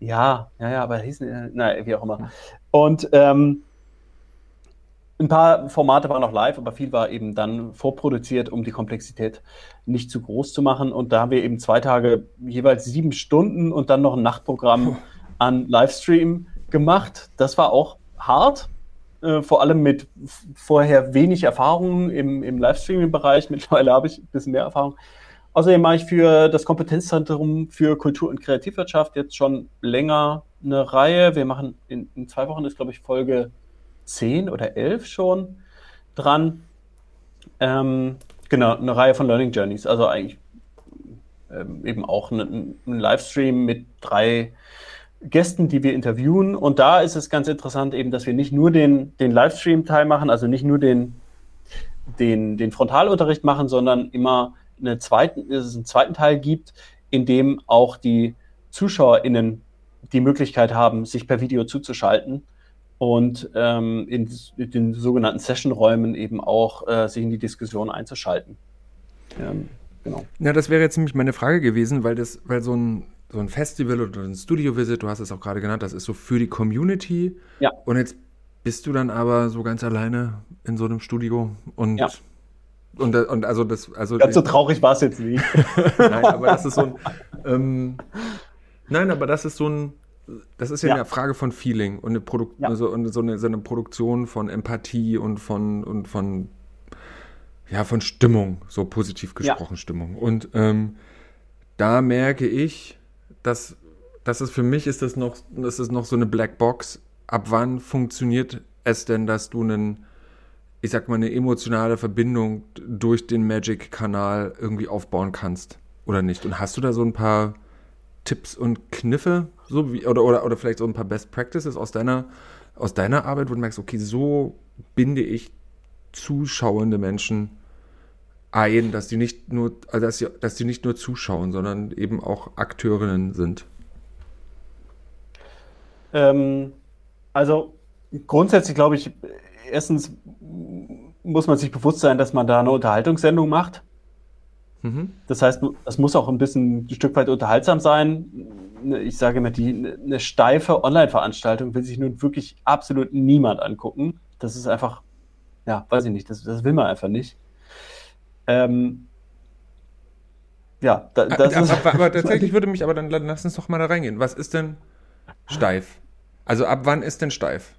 Ja, ja, ja, aber hießen, naja, wie auch immer. Und ähm, ein paar Formate waren noch live, aber viel war eben dann vorproduziert, um die Komplexität nicht zu groß zu machen. Und da haben wir eben zwei Tage jeweils sieben Stunden und dann noch ein Nachtprogramm an Livestream gemacht. Das war auch hart, äh, vor allem mit vorher wenig Erfahrung im, im Livestreaming-Bereich. Mittlerweile habe ich ein bisschen mehr Erfahrung. Außerdem mache ich für das Kompetenzzentrum für Kultur- und Kreativwirtschaft jetzt schon länger eine Reihe. Wir machen in, in zwei Wochen ist, glaube ich, Folge 10 oder 11 schon dran. Ähm, genau, eine Reihe von Learning Journeys. Also eigentlich ähm, eben auch ein, ein Livestream mit drei Gästen, die wir interviewen. Und da ist es ganz interessant eben, dass wir nicht nur den, den Livestream-Teil machen, also nicht nur den, den, den Frontalunterricht machen, sondern immer eine zweiten, es einen zweiten Teil gibt, in dem auch die ZuschauerInnen die Möglichkeit haben, sich per Video zuzuschalten und ähm, in, in, den sogenannten Session-Räumen eben auch äh, sich in die Diskussion einzuschalten. Ähm, genau. Ja, das wäre jetzt nämlich meine Frage gewesen, weil das, weil so ein so ein Festival oder ein Studio-Visit, du hast es auch gerade genannt, das ist so für die Community. Ja. Und jetzt bist du dann aber so ganz alleine in so einem Studio und ja. Und, und also das, also ganz so traurig war es jetzt nicht. nein, aber das ist so ein, ähm, nein, aber das ist so ein, das ist ja, ja. eine Frage von Feeling und eine, Produ ja. also, und so, eine, so eine Produktion von Empathie und von und von ja von Stimmung, so positiv gesprochen Stimmung. Und ähm, da merke ich, das, das ist für mich ist das noch, das ist noch so eine Blackbox. Ab wann funktioniert es denn, dass du einen, ich sag mal, eine emotionale Verbindung durch den Magic-Kanal irgendwie aufbauen kannst oder nicht? Und hast du da so ein paar Tipps und Kniffe, so wie, oder, oder, oder vielleicht so ein paar Best Practices aus deiner, aus deiner Arbeit, wo du merkst, okay, so binde ich zuschauende Menschen ein, dass die nicht nur, also dass, sie, dass die nicht nur zuschauen, sondern eben auch Akteurinnen sind? Ähm, also grundsätzlich glaube ich, erstens muss man sich bewusst sein, dass man da eine Unterhaltungssendung macht. Mhm. Das heißt, es muss auch ein bisschen ein Stück weit unterhaltsam sein. Ich sage immer, die, eine steife Online-Veranstaltung will sich nun wirklich absolut niemand angucken. Das ist einfach, ja, weiß ich nicht, das, das will man einfach nicht. Ähm, ja, da, ah, das aber, ist. Aber, aber tatsächlich würde mich aber dann lass uns doch mal da reingehen. Was ist denn steif? Also ab wann ist denn steif?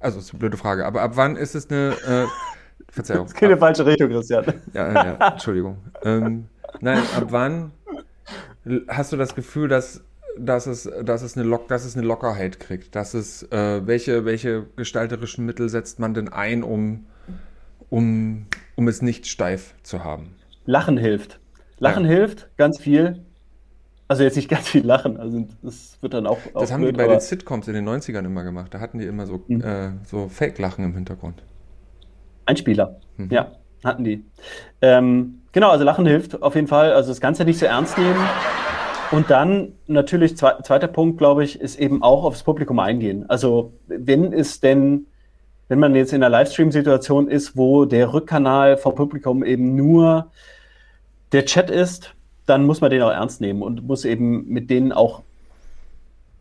Also, das ist eine blöde Frage, aber ab wann ist es eine. Äh, Verzeihung. Das ist keine ab, falsche Richtung, Christian. Ja, ja, Entschuldigung. ähm, nein, ab wann hast du das Gefühl, dass, dass, es, dass, es, eine Lock, dass es eine Lockerheit kriegt? Dass es, äh, welche, welche gestalterischen Mittel setzt man denn ein, um, um um es nicht steif zu haben? Lachen hilft. Lachen ja. hilft ganz viel. Also jetzt nicht ganz viel Lachen, also das wird dann auch. auch das haben blöd, die bei den Sitcoms in den 90ern immer gemacht. Da hatten die immer so, mhm. äh, so Fake-Lachen im Hintergrund. Einspieler, mhm. ja, hatten die. Ähm, genau, also Lachen hilft auf jeden Fall. Also das Ganze nicht so ernst nehmen. Und dann natürlich, zwe zweiter Punkt, glaube ich, ist eben auch aufs Publikum eingehen. Also wenn es denn, wenn man jetzt in einer Livestream-Situation ist, wo der Rückkanal vom Publikum eben nur der Chat ist, dann muss man den auch ernst nehmen und muss eben mit denen auch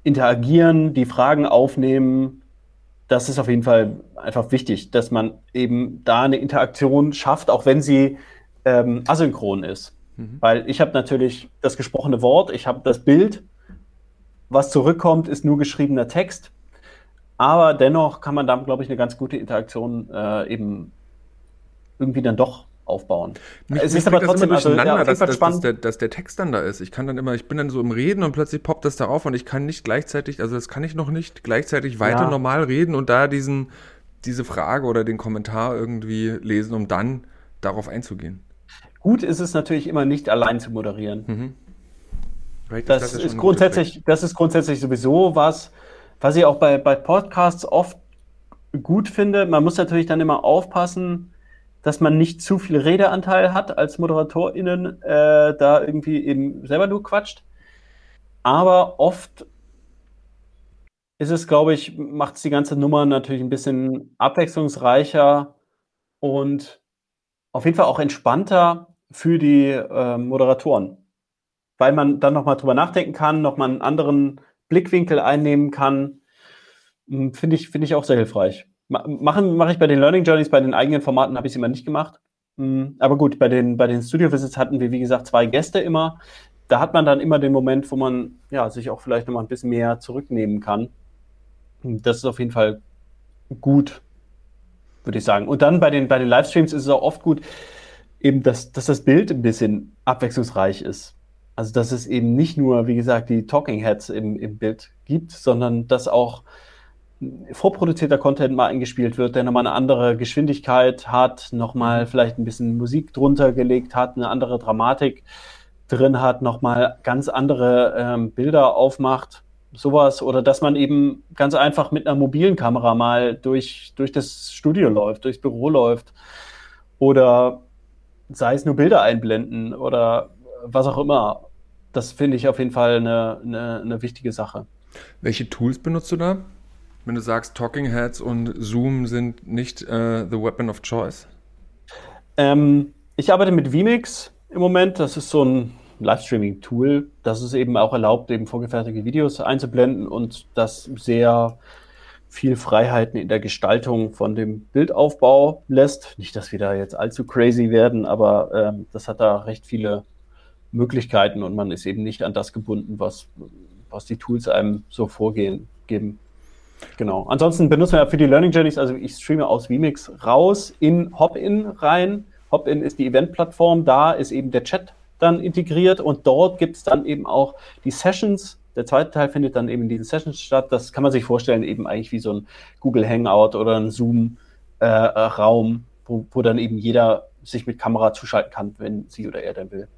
interagieren, die Fragen aufnehmen. Das ist auf jeden Fall einfach wichtig, dass man eben da eine Interaktion schafft, auch wenn sie ähm, asynchron ist. Mhm. Weil ich habe natürlich das gesprochene Wort, ich habe das Bild, was zurückkommt, ist nur geschriebener Text. Aber dennoch kann man da, glaube ich, eine ganz gute Interaktion äh, eben irgendwie dann doch aufbauen. Mich, es mich ist aber trotzdem also, ja, dass, dass, dass, der, dass, der, Text dann da ist. Ich kann dann immer, ich bin dann so im Reden und plötzlich poppt das da auf und ich kann nicht gleichzeitig, also das kann ich noch nicht gleichzeitig weiter ja. normal reden und da diesen, diese Frage oder den Kommentar irgendwie lesen, um dann darauf einzugehen. Gut ist es natürlich immer nicht allein zu moderieren. Mhm. Das, das, ist grundsätzlich, das ist grundsätzlich sowieso was, was ich auch bei, bei Podcasts oft gut finde. Man muss natürlich dann immer aufpassen, dass man nicht zu viel Redeanteil hat als ModeratorInnen, äh, da irgendwie eben selber nur quatscht. Aber oft ist es, glaube ich, macht es die ganze Nummer natürlich ein bisschen abwechslungsreicher und auf jeden Fall auch entspannter für die äh, Moderatoren, weil man dann nochmal drüber nachdenken kann, nochmal einen anderen Blickwinkel einnehmen kann. Hm, finde ich, finde ich auch sehr hilfreich. Machen mache ich bei den Learning Journeys, bei den eigenen Formaten habe ich es immer nicht gemacht. Hm, aber gut, bei den, bei den Studio Visits hatten wir, wie gesagt, zwei Gäste immer. Da hat man dann immer den Moment, wo man ja, sich auch vielleicht nochmal ein bisschen mehr zurücknehmen kann. Hm, das ist auf jeden Fall gut, würde ich sagen. Und dann bei den, bei den Livestreams ist es auch oft gut, eben, dass, dass das Bild ein bisschen abwechslungsreich ist. Also, dass es eben nicht nur, wie gesagt, die Talking Heads im, im Bild gibt, sondern dass auch vorproduzierter Content mal eingespielt wird, der nochmal eine andere Geschwindigkeit hat, nochmal vielleicht ein bisschen Musik drunter gelegt hat, eine andere Dramatik drin hat, nochmal ganz andere ähm, Bilder aufmacht, sowas. Oder dass man eben ganz einfach mit einer mobilen Kamera mal durch, durch das Studio läuft, durchs Büro läuft. Oder sei es nur Bilder einblenden oder was auch immer. Das finde ich auf jeden Fall eine, eine, eine wichtige Sache. Welche Tools benutzt du da? Wenn du sagst, Talking Heads und Zoom sind nicht äh, the weapon of choice? Ähm, ich arbeite mit vMix im Moment. Das ist so ein Livestreaming-Tool, das es eben auch erlaubt, eben vorgefertigte Videos einzublenden und das sehr viel Freiheiten in der Gestaltung von dem Bildaufbau lässt. Nicht, dass wir da jetzt allzu crazy werden, aber ähm, das hat da recht viele Möglichkeiten und man ist eben nicht an das gebunden, was, was die Tools einem so vorgehen geben. Genau. Ansonsten benutzen wir für die Learning Journeys, also ich streame aus Vmix raus in Hopin rein. Hopin ist die Event-Plattform, da ist eben der Chat dann integriert und dort gibt es dann eben auch die Sessions der zweite Teil findet dann eben in diesen Sessions statt. Das kann man sich vorstellen, eben eigentlich wie so ein Google Hangout oder ein Zoom-Raum, äh, wo, wo dann eben jeder sich mit Kamera zuschalten kann, wenn sie oder er dann will.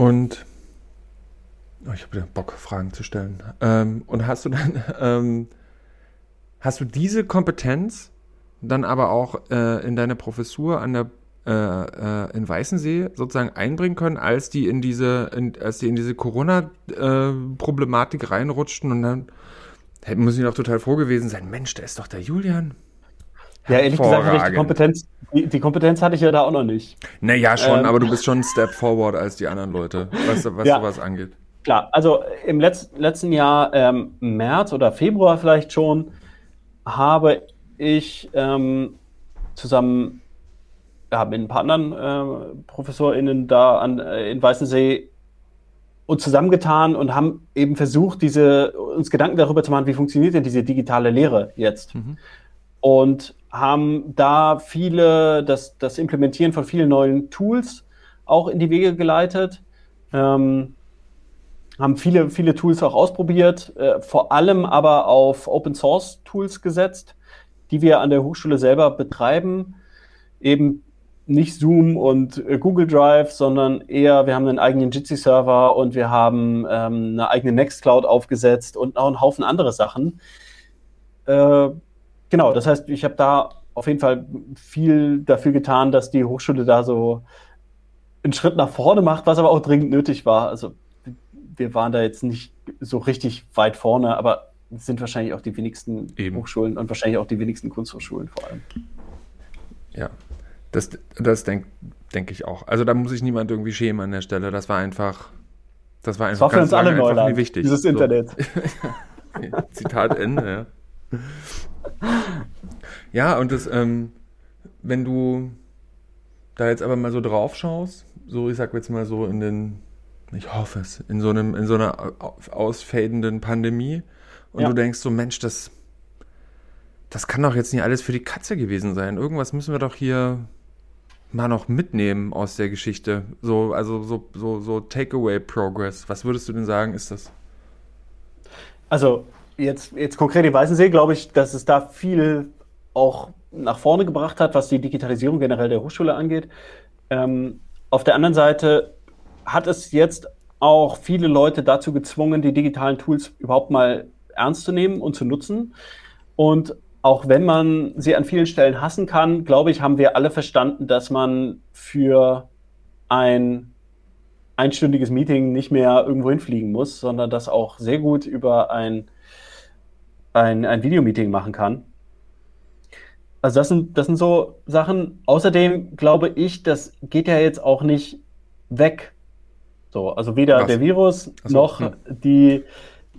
Und oh, ich habe Bock, Fragen zu stellen. Ähm, und hast du dann, ähm, hast du diese Kompetenz dann aber auch äh, in deiner Professur an der äh, äh, in Weißensee sozusagen einbringen können, als die in diese, in, als die in diese Corona-Problematik reinrutschten und dann hätten muss ich doch total froh gewesen sein, Mensch, der ist doch der Julian. Ja, ehrlich gesagt, die Kompetenz, die, die, Kompetenz hatte ich ja da auch noch nicht. Naja, schon, ähm, aber du bist schon ein Step forward als die anderen Leute, was, was ja, sowas angeht. Klar, also im Letz-, letzten Jahr, ähm, März oder Februar vielleicht schon, habe ich ähm, zusammen ja, mit ein paar anderen äh, ProfessorInnen da an, äh, in Weißensee uns zusammengetan und haben eben versucht, diese, uns Gedanken darüber zu machen, wie funktioniert denn diese digitale Lehre jetzt? Mhm. Und haben da viele, das, das Implementieren von vielen neuen Tools auch in die Wege geleitet. Ähm, haben viele, viele Tools auch ausprobiert, äh, vor allem aber auf Open Source Tools gesetzt, die wir an der Hochschule selber betreiben. Eben nicht Zoom und äh, Google Drive, sondern eher, wir haben einen eigenen Jitsi-Server und wir haben ähm, eine eigene Nextcloud aufgesetzt und noch einen Haufen andere Sachen. Äh, genau, das heißt, ich habe da auf jeden Fall viel dafür getan, dass die Hochschule da so einen Schritt nach vorne macht, was aber auch dringend nötig war. Also wir waren da jetzt nicht so richtig weit vorne, aber es sind wahrscheinlich auch die wenigsten Eben. Hochschulen und wahrscheinlich auch die wenigsten Kunsthochschulen vor allem. Ja, das, das denke denk ich auch. Also da muss sich niemand irgendwie schämen an der Stelle. Das war einfach, das war Das einfach war für uns alle Neuland, wichtig. dieses So. Internet. Zitat Ende, ja. Ja, und das, ähm, wenn du da jetzt aber mal so drauf schaust, so ich sag jetzt mal so in den, ich hoffe es, in so einem, in so einer au- ausfadenden Pandemie und Ja. du denkst so, Mensch, das, das kann doch jetzt nicht alles für die Katze gewesen sein. Irgendwas müssen wir doch hier mal noch mitnehmen aus der Geschichte. So, also so, so, so Takeaway Progress. Was würdest du denn sagen, ist das? Also jetzt, jetzt konkret in Weißensee glaube ich, dass es da viel auch nach vorne gebracht hat, was die Digitalisierung generell der Hochschule angeht. Ähm, auf der anderen Seite hat es jetzt auch viele Leute dazu gezwungen, die digitalen Tools überhaupt mal ernst zu nehmen und zu nutzen. Und auch wenn man sie an vielen Stellen hassen kann, glaube ich, haben wir alle verstanden, dass man für ein einstündiges Meeting nicht mehr irgendwo hinfliegen muss, sondern das auch sehr gut über ein, ein, ein Videomeeting machen kann. Also das sind, das sind so Sachen. Außerdem glaube ich, das geht ja jetzt auch nicht weg. So, also weder Was? der Virus so, noch hm. die,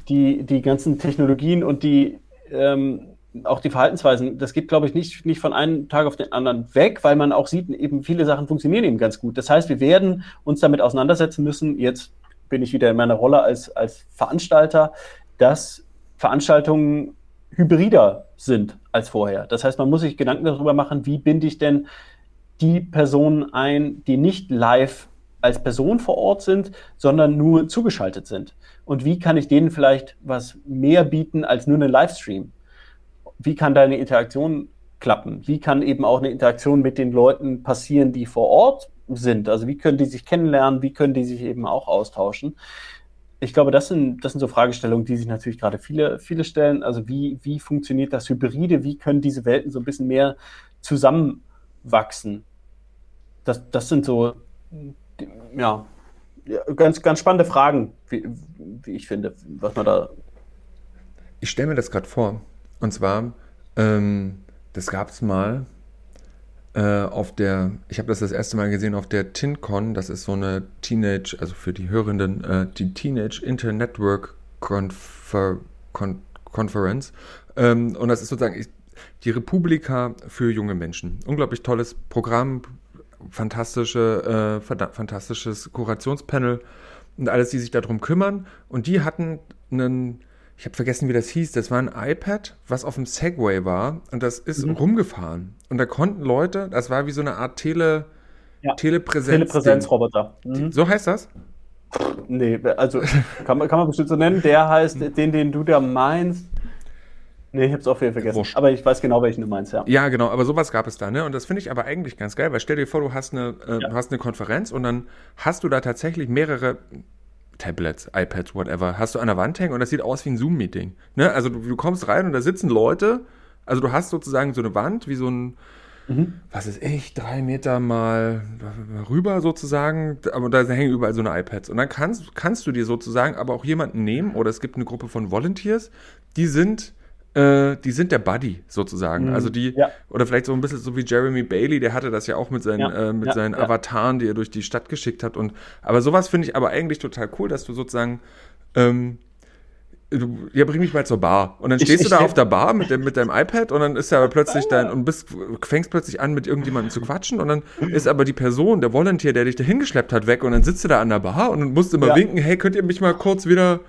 die, die ganzen Technologien und die ähm, auch die Verhaltensweisen, das geht, glaube ich, nicht, nicht von einem Tag auf den anderen weg, weil man auch sieht, eben viele Sachen funktionieren eben ganz gut. Das heißt, wir werden uns damit auseinandersetzen müssen. Jetzt bin ich wieder in meiner Rolle als, als Veranstalter, dass Veranstaltungen hybrider sind als vorher. Das heißt, man muss sich Gedanken darüber machen, wie binde ich denn die Personen ein, die nicht live als Person vor Ort sind, sondern nur zugeschaltet sind. Und wie kann ich denen vielleicht was mehr bieten als nur einen Livestream? Wie kann da eine Interaktion klappen? Wie kann eben auch eine Interaktion mit den Leuten passieren, die vor Ort sind? Also wie können die sich kennenlernen? Wie können die sich eben auch austauschen? Ich glaube, das sind, das sind so Fragestellungen, die sich natürlich gerade viele, viele stellen. Also wie, wie funktioniert das Hybride? Wie können diese Welten so ein bisschen mehr zusammenwachsen? Das, das sind so, ja, ganz, ganz spannende Fragen, wie, wie ich finde, was man da. Ich stelle mir das gerade vor. Und zwar, ähm, das gab es mal auf der, ich habe das das erste Mal gesehen auf der TinCon. Das ist so eine Teenage, also für die Hörenden, äh, die Teenage Internetwork Confer Con Conference. Ähm, und das ist sozusagen ich, die Republika für junge Menschen. Unglaublich tolles Programm, fantastische, äh, fanta- fantastisches Kurationspanel und alles, die sich darum kümmern. Und die hatten einen, ich habe vergessen, wie das hieß, das war ein iPad, was auf dem Segway war und das ist Mhm. rumgefahren. Und da konnten Leute, das war wie so eine Art Tele, Ja. Telepräsenz. Telepräsenzroboter. Mhm. So heißt das? Nee, also kann man, kann man bestimmt so nennen. Der heißt, den, den du da meinst. Nee, ich hab's auch wieder vergessen. Wurscht. Aber ich weiß genau, welchen du meinst, ja. Ja, genau, aber sowas gab es da, ne? Und das finde ich aber eigentlich ganz geil, weil stell dir vor, du hast eine, äh, Ja. du hast eine Konferenz und dann hast du da tatsächlich mehrere Tablets, iPads, whatever, hast du an der Wand hängen und das sieht aus wie ein Zoom-Meeting. Ne? Also du, du kommst rein und da sitzen Leute, also du hast sozusagen so eine Wand, wie so ein, Mhm. was ist ich, drei Meter mal rüber sozusagen, aber da hängen überall so eine iPads. Und dann kannst, kannst du dir sozusagen aber auch jemanden nehmen, oder es gibt eine Gruppe von Volunteers, die sind, äh, die sind der Buddy sozusagen. Mhm. Also die, Ja. oder vielleicht so ein bisschen so wie Jeremy Bailey, der hatte das ja auch mit seinen, Ja, äh, mit ja, seinen. Avataren, die er durch die Stadt geschickt hat. Und aber sowas finde ich aber eigentlich total cool, dass du sozusagen ähm, du, ja, bring mich mal zur Bar. Und dann Ich- stehst ich du da stell- auf der Bar mit, dem, mit deinem iPad und dann ist ja aber plötzlich dein, und bist, fängst plötzlich an, mit irgendjemandem zu quatschen und dann ist aber die Person, der Volunteer, der dich da hingeschleppt hat, weg und dann sitzt du da an der Bar und musst immer Ja. winken, hey, könnt ihr mich mal kurz wieder,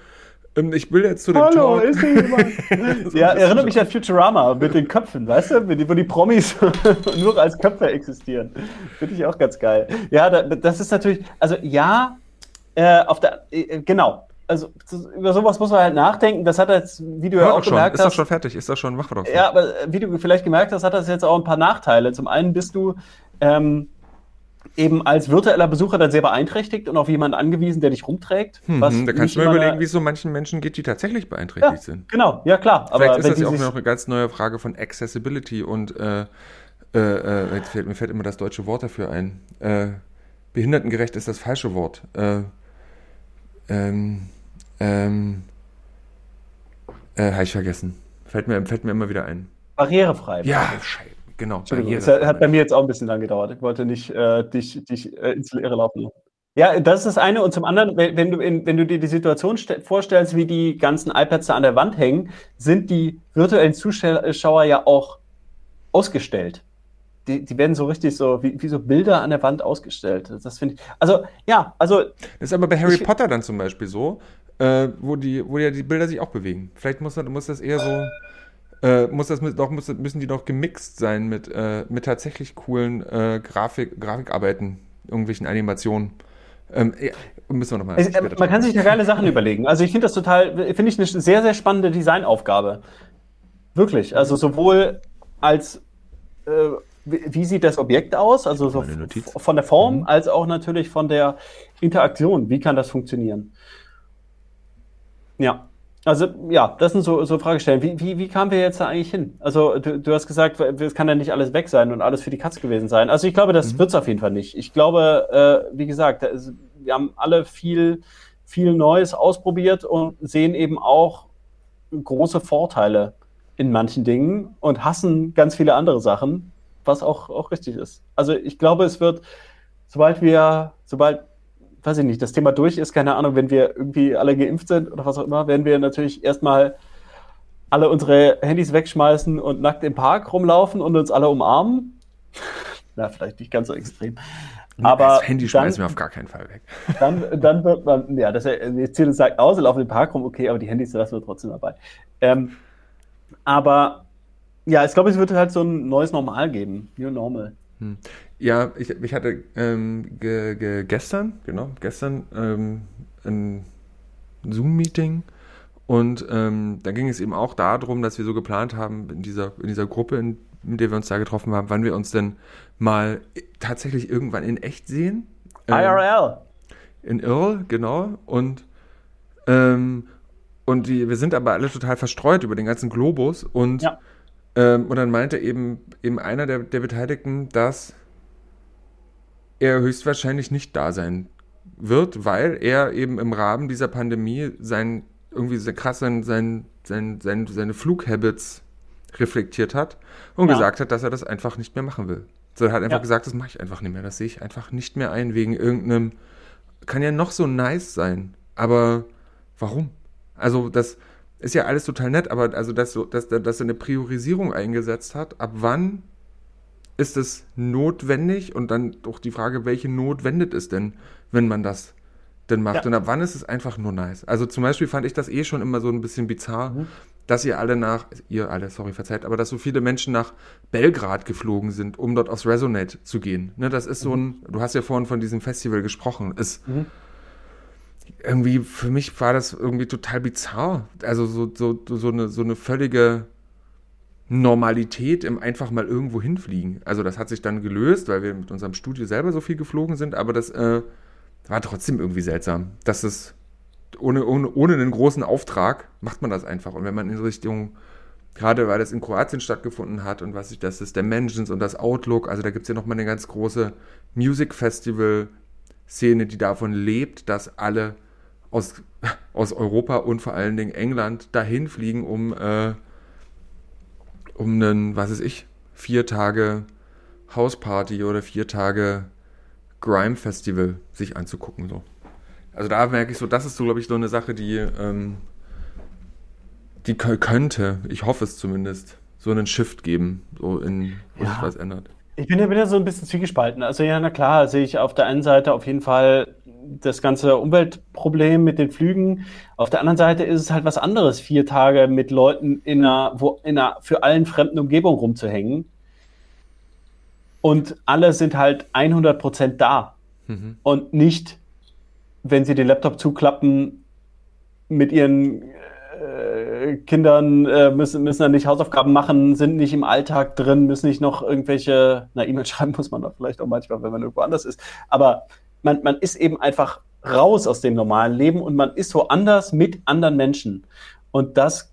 ich will jetzt zu dem Hallo, Talk. ist hier jemand? ja, erinnert mich an Futurama mit den Köpfen, weißt du, wo die Promis nur als Köpfe existieren. Finde ich auch ganz geil. Ja, da, das ist natürlich, also ja, äh, auf der, äh, genau. Also das, über sowas muss man halt nachdenken. Das hat jetzt, wie du ja Hör auch schon, gemerkt ist doch hast, schon fertig, ist doch schon, mach doch. Ja, aber äh, wie du vielleicht gemerkt hast, hat das jetzt auch ein paar Nachteile. Zum einen bist du ähm, eben als virtueller Besucher dann sehr beeinträchtigt und auf jemanden angewiesen, der dich rumträgt. Was da kannst du mal überlegen, wie es so manchen Menschen geht, die tatsächlich ja, beeinträchtigt sind. genau, ja klar. Vielleicht ist das ja auch noch eine ganz neue Frage von Accessibility und äh, äh, äh, jetzt fällt, mir fällt immer das deutsche Wort dafür ein. Äh, behindertengerecht ist das falsche Wort. Äh, ähm, Ähm, äh, habe ich vergessen. Fällt mir, fällt mir immer wieder ein. Barrierefrei. Ja, Scheiße. Genau. Das hat bei mir jetzt auch ein bisschen lang gedauert. Ich wollte nicht äh, dich, dich äh, ins Leere laufen lassen. Ja, das ist das eine. Und zum anderen, wenn du, in, wenn du dir die Situation vorstellst, wie die ganzen iPads da an der Wand hängen, sind die virtuellen Zuschauer ja auch ausgestellt. Die, die werden so richtig so, wie, wie so Bilder an der Wand ausgestellt. Das finde ich. Also, ja, also. Das ist aber bei Harry ich, Potter dann zum Beispiel so, äh, wo, die, wo ja die Bilder sich auch bewegen. Vielleicht muss, muss das eher so äh, muss das doch, muss, müssen die doch gemixt sein mit, äh, mit tatsächlich coolen äh, Grafik, Grafikarbeiten, irgendwelchen Animationen. Ähm, ja, müssen wir noch mal es, äh, man kann sich da geile Sachen überlegen. Also ich finde das total, finde ich eine sehr, sehr spannende Designaufgabe. Wirklich. Also sowohl als äh, wie sieht das Objekt aus, also so von der Form, mhm. als auch natürlich von der Interaktion. Wie kann das funktionieren? Ja. Also ja, das sind so, so Fragestellen. Wie, wie, wie kamen wir jetzt da eigentlich hin? Also du, du hast gesagt, es kann ja nicht alles weg sein und alles für die Katz gewesen sein. Also ich glaube, das mhm. wird es auf jeden Fall nicht. Ich glaube, äh, wie gesagt, ist, wir haben alle viel, viel Neues ausprobiert und sehen eben auch große Vorteile in manchen Dingen und hassen ganz viele andere Sachen, was auch, auch richtig ist. Also ich glaube, es wird, sobald wir, sobald weiß ich nicht, das Thema durch ist, keine Ahnung, wenn wir irgendwie alle geimpft sind oder was auch immer, werden wir natürlich erstmal alle unsere Handys wegschmeißen und nackt im Park rumlaufen und uns alle umarmen. Na, vielleicht nicht ganz so extrem. Aber das Handy schmeißen wir auf gar keinen Fall weg. Dann, dann wird man, ja, das Ziel sagt aus, laufen im Park rum, okay, aber die Handys lassen wir trotzdem dabei. Ähm, aber ja, ich glaube, es wird halt so ein neues Normal geben. New Normal. Hm. Ja, ich, ich hatte ähm, ge, ge, gestern, genau, gestern ähm, ein Zoom-Meeting und ähm, da ging es eben auch darum, dass wir so geplant haben, in dieser, in dieser Gruppe, in, mit der wir uns da getroffen haben, wann wir uns denn mal tatsächlich irgendwann in echt sehen. Ähm, IRL. In IRL, genau. Und, ähm, und die, wir sind aber alle total verstreut über den ganzen Globus und, ja. Ähm, und dann meinte eben, eben einer der, der Beteiligten, dass er höchstwahrscheinlich nicht da sein wird, weil er eben im Rahmen dieser Pandemie sein irgendwie so krass sein, sein, sein, sein, seine Flughabits reflektiert hat und ja. gesagt hat, dass er das einfach nicht mehr machen will. So, er hat einfach ja. gesagt, das mache ich einfach nicht mehr. Das sehe ich einfach nicht mehr ein wegen irgendeinem. Kann ja noch so nice sein, aber warum? Also das ist ja alles total nett, aber also dass so, dass, dass er eine Priorisierung eingesetzt hat, ab wann ist es notwendig? Und dann doch die Frage, welche Not wendet es denn, wenn man das denn macht? Ja. Und ab wann ist es einfach nur nice? Also zum Beispiel fand ich das eh schon immer so ein bisschen bizarr, mhm. dass ihr alle nach, ihr alle, sorry, verzeiht, aber dass so viele Menschen nach Belgrad geflogen sind, um dort aufs Resonate zu gehen. Ne, das ist so mhm. ein, du hast ja vorhin von diesem Festival gesprochen, ist mhm. Irgendwie, für mich war das irgendwie total bizarr. Also so, so, so, eine, so eine völlige Normalität im einfach mal irgendwo hinfliegen. Also das hat sich dann gelöst, weil wir mit unserem Studio selber so viel geflogen sind, aber das äh, war trotzdem irgendwie seltsam, dass es ohne, ohne, ohne einen großen Auftrag macht man das einfach. Und wenn man in Richtung, gerade weil das in Kroatien stattgefunden hat und was ich, das ist Dimensions und das Outlook, also da gibt es ja nochmal eine ganz große Music Festival Szene, die davon lebt, dass alle aus, aus Europa und vor allen Dingen England dahin fliegen, um äh, um einen, was weiß ich, vier Tage Hausparty oder vier Tage Grime Festival sich anzugucken. So. Also da merke ich so, das ist so, glaube ich, so eine Sache, die, ähm, die könnte, ich hoffe es zumindest, so einen Shift geben, so in, wo ja. sich was ändert. Ich bin ja wieder so ein bisschen zwiegespalten. Also ja, na klar, sehe ich auf der einen Seite auf jeden Fall das ganze Umweltproblem mit den Flügen. Auf der anderen Seite ist es halt was anderes, vier Tage mit Leuten in einer, wo, in einer für allen fremden Umgebung rumzuhängen. Und alle sind halt 100 Prozent da. Mhm. Und nicht, wenn sie den Laptop zuklappen, mit ihren äh, Kindern äh, müssen, müssen dann nicht Hausaufgaben machen, sind nicht im Alltag drin, müssen nicht noch irgendwelche, na, E-Mail schreiben muss man da vielleicht auch manchmal, wenn man irgendwo anders ist. Aber man, man ist eben einfach raus aus dem normalen Leben und man ist woanders mit anderen Menschen. Und das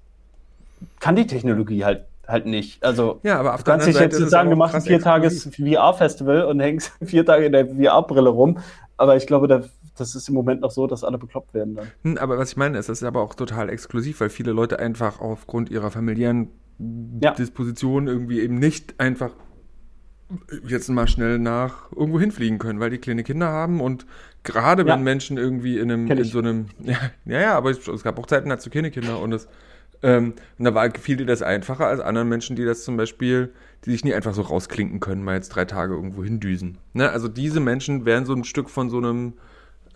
kann die Technologie halt halt nicht. Also ja, aber auf du kannst dich jetzt sagen, du machst ein vier Tages VR-Festival und hängst vier Tage in der VR-Brille rum, aber ich glaube, da, das ist im Moment noch so, dass alle bekloppt werden dann. Hm, aber was ich meine, ist, das ist aber auch total exklusiv, weil viele Leute einfach aufgrund ihrer familiären ja. Disposition irgendwie eben nicht einfach jetzt mal schnell nach irgendwo hinfliegen können, weil die kleine Kinder haben und gerade wenn ja. Menschen irgendwie in einem, in so einem, ja, ja, ja aber es, gab auch Zeiten, da hast du keine Kinder und es, ähm, und da war, fiel dir das einfacher als anderen Menschen, die das zum Beispiel, die sich nie einfach so rausklinken können, mal jetzt drei Tage irgendwo hindüsen. Ne? Also diese Menschen wären so ein Stück von so einem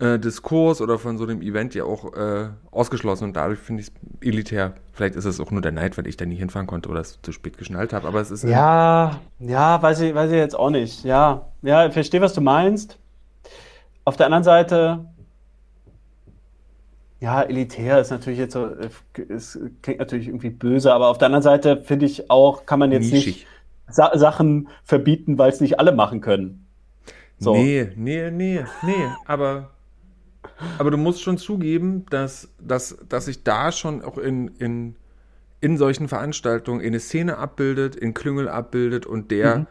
äh, Diskurs oder von so einem Event ja auch äh, ausgeschlossen und dadurch finde ich es elitär. Vielleicht ist es auch nur der Neid, weil ich da nie hinfahren konnte oder es zu spät geschnallt habe, aber es ist. Ja, ja, weiß ich, weiß ich jetzt auch nicht. Ja, ja, ich verstehe, was du meinst. Auf der anderen Seite, ja, elitär ist natürlich jetzt so, es klingt natürlich irgendwie böse, aber auf der anderen Seite finde ich auch, kann man jetzt Nischig. nicht Sa Sachen verbieten, weil es nicht alle machen können. So. Nee, nee, nee, nee, aber aber du musst schon zugeben, dass, dass, dass sich da schon auch in, in, in solchen Veranstaltungen eine Szene abbildet, in Klüngel abbildet und der mhm.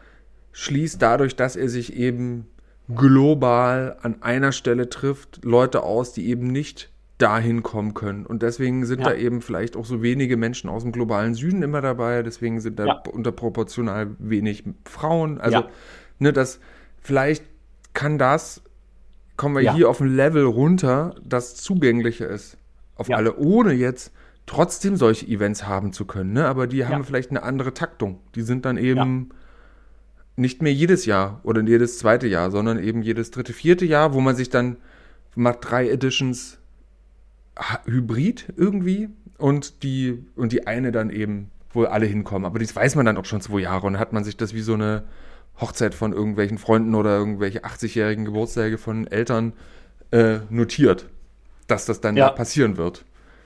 schließt dadurch, dass er sich eben global an einer Stelle trifft, Leute aus, die eben nicht dahin kommen können. Und deswegen sind ja. da eben vielleicht auch so wenige Menschen aus dem globalen Süden immer dabei. Deswegen sind da ja. unterproportional wenig Frauen. Also, ja. ne, das vielleicht kann das kommen wir ja. hier auf ein Level runter, das zugänglicher ist auf ja. alle, ohne jetzt trotzdem solche Events haben zu können. Ne? Aber die haben vielleicht eine andere Taktung. Die sind dann eben nicht mehr jedes Jahr oder jedes zweite Jahr, sondern eben jedes dritte, vierte Jahr, wo man sich dann macht drei Editions Hybrid irgendwie und die und die eine dann eben, wo alle hinkommen. Aber das weiß man dann auch schon zwei Jahre und hat man sich das wie so eine Hochzeit von irgendwelchen Freunden oder irgendwelche 80-jährigen Geburtstage von Eltern äh, notiert, dass das dann ja. passieren wird.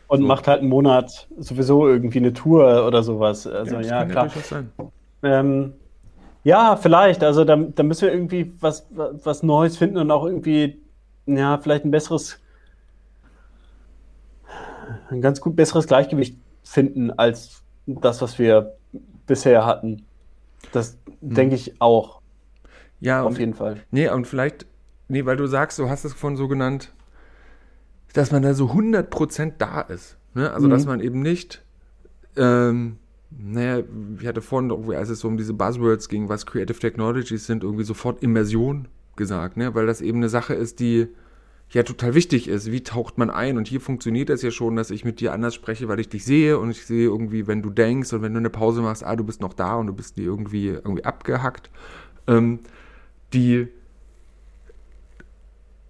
Und so. macht halt einen Monat sowieso irgendwie eine Tour oder sowas. Also ja, ja klar. Ähm, ja, vielleicht. Also da, da müssen wir irgendwie was, was Neues finden und auch irgendwie, ja, vielleicht ein besseres, ein ganz gut besseres Gleichgewicht finden als das, was wir bisher hatten. Das hm. denke ich auch. Ja, auf jeden Fall. Nee, und vielleicht, nee, weil du sagst, du hast es von so genannt, dass man da so 100% da ist. Ne? Also, mhm. dass man eben nicht, ähm, naja, ich hatte vorhin, als es so um diese Buzzwords ging, was Creative Technologies sind, irgendwie sofort Immersion gesagt, ne? weil das eben eine Sache ist, die ja total wichtig ist. Wie taucht man ein? Und hier funktioniert es ja schon, dass ich mit dir anders spreche, weil ich dich sehe und ich sehe irgendwie, wenn du denkst und wenn du eine Pause machst, ah, du bist noch da und du bist nie irgendwie, irgendwie abgehackt. Ähm, die,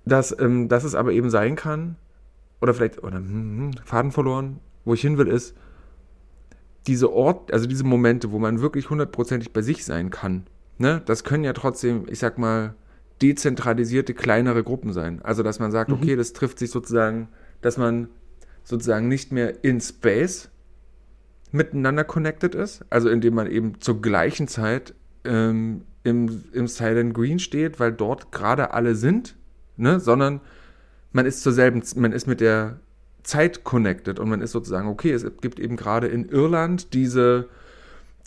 dass, ähm, dass es aber eben sein kann, oder vielleicht, oder hm, hm, Faden verloren, wo ich hin will, ist, diese Ort, also diese Momente, wo man wirklich hundertprozentig bei sich sein kann, ne, das können ja trotzdem, ich sag mal, dezentralisierte kleinere Gruppen sein. Also dass man sagt, mhm. okay, das trifft sich sozusagen, dass man sozusagen nicht mehr in Space miteinander connected ist, also indem man eben zur gleichen Zeit ähm, im, im Silent Green steht, weil dort gerade alle sind, ne, sondern man ist zur selben, man ist mit der Zeit connected und man ist sozusagen, okay, es gibt eben gerade in Irland diese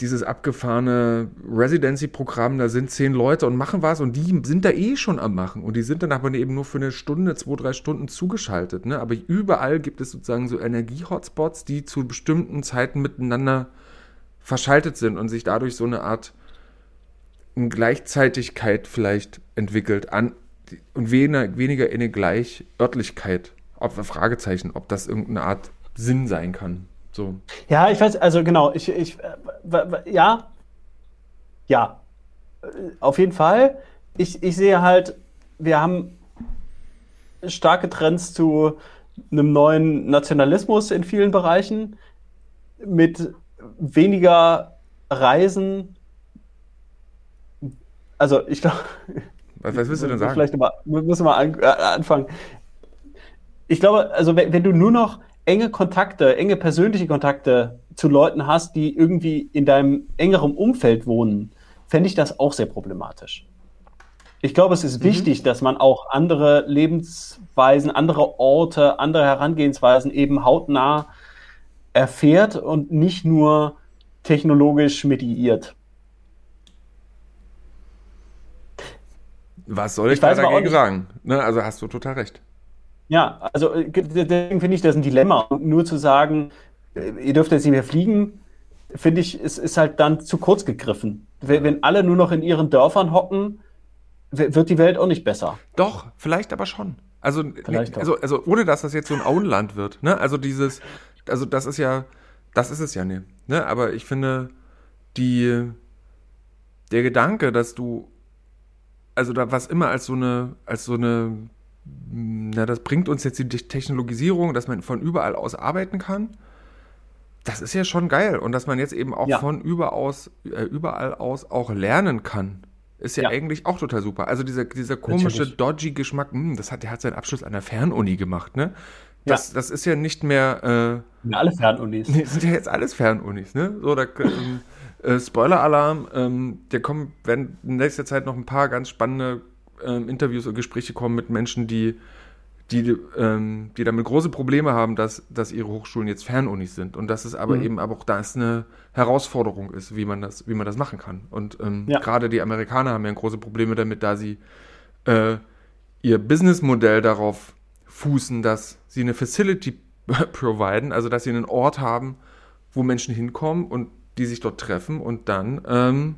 dieses abgefahrene Residency-Programm, da sind zehn Leute und machen was und die sind da eh schon am Machen und die sind dann aber eben nur für eine Stunde, zwei, drei Stunden zugeschaltet. Ne? Aber überall gibt es sozusagen so Energie-Hotspots, die zu bestimmten Zeiten miteinander verschaltet sind und sich dadurch so eine Art Gleichzeitigkeit vielleicht entwickelt an und weniger, weniger in eine Gleichörtlichkeit. Ob Fragezeichen, ob das irgendeine Art Sinn sein kann. So. Ja, ich weiß, also genau, ich, ich ja, ja, auf jeden Fall. Ich, ich sehe halt, wir haben starke Trends zu einem neuen Nationalismus in vielen Bereichen mit weniger Reisen. Also ich glaube. Was, was willst du denn sagen? Vielleicht mal, müssen wir an, äh, anfangen. Ich glaube, also wenn, wenn du nur noch enge Kontakte, enge persönliche Kontakte zu Leuten hast, die irgendwie in deinem engeren Umfeld wohnen, fände ich das auch sehr problematisch. Ich glaube, es ist mhm. wichtig, dass man auch andere Lebensweisen, andere Orte, andere Herangehensweisen eben hautnah erfährt und nicht nur technologisch mediiert. Was soll ich, ich da dagegen sagen? Ne, also hast du total recht. Ja, also äh, deswegen finde ich das ein Dilemma. nur zu sagen, äh, ihr dürft jetzt nicht mehr fliegen, finde ich, ist, ist halt dann zu kurz gegriffen. Wenn, wenn alle nur noch in ihren Dörfern hocken, wird die Welt auch nicht besser. Doch, vielleicht aber schon. Also, also, also ohne dass das jetzt so ein Auenland wird. Ne? Also dieses, also das ist ja, das ist es ja nicht. Ne? Aber ich finde, die, der Gedanke, dass du, also da was immer als so eine, als so eine, na, das bringt uns jetzt die Technologisierung, dass man von überall aus arbeiten kann. Das ist ja schon geil. Und dass man jetzt eben auch ja. von überaus, äh, überall aus auch lernen kann. Ist ja, ja, eigentlich auch total super. Also dieser, dieser komische, Natürlich. dodgy Geschmack, mh, hm, das hat, der hat seinen Abschluss an der Fernuni gemacht, ne? Das, ja. das ist ja nicht mehr. Äh, ja, alle Fernunis. Nee, sind ja jetzt alles Fernunis, ne? So, da, ähm, äh, Spoiler-Alarm, ähm, der kommen, werden in nächster Zeit noch ein paar ganz spannende ähm, Interviews und Gespräche kommen mit Menschen, die, die, ähm, die damit große Probleme haben, dass, dass ihre Hochschulen jetzt Fernunis sind. Und dass es aber mhm. eben aber auch da ist eine Herausforderung ist, wie man das, wie man das machen kann. Und ähm, ja. gerade die Amerikaner haben ja große Probleme damit, da sie äh, ihr Businessmodell darauf fußen, dass sie eine Facility providen, also dass sie einen Ort haben, wo Menschen hinkommen und die sich dort treffen und dann ähm,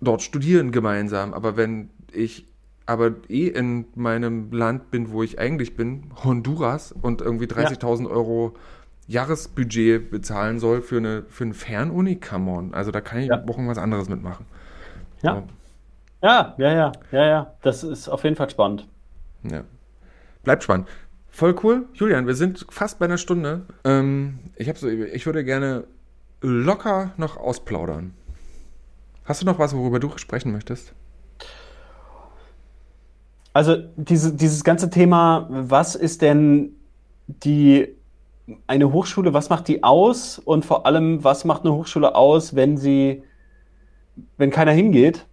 dort studieren gemeinsam. Aber wenn ich aber eh in meinem Land bin, wo ich eigentlich bin, Honduras, und irgendwie 30.000 ja. Euro Jahresbudget bezahlen soll für eine, für eine Fernuni, come on. Also da kann ich ja. auch was anderes mitmachen. Ja. So. Ja, ja, ja, ja, ja. Das ist auf jeden Fall spannend. Ja. Bleibt spannend. Voll cool. Julian, wir sind fast bei einer Stunde. Ähm, ich, so, ich würde gerne locker noch ausplaudern. Hast du noch was, worüber du sprechen möchtest? Also diese, dieses ganze Thema, was ist denn die eine Hochschule, was macht die aus und vor allem, was macht eine Hochschule aus, wenn sie, wenn keiner hingeht?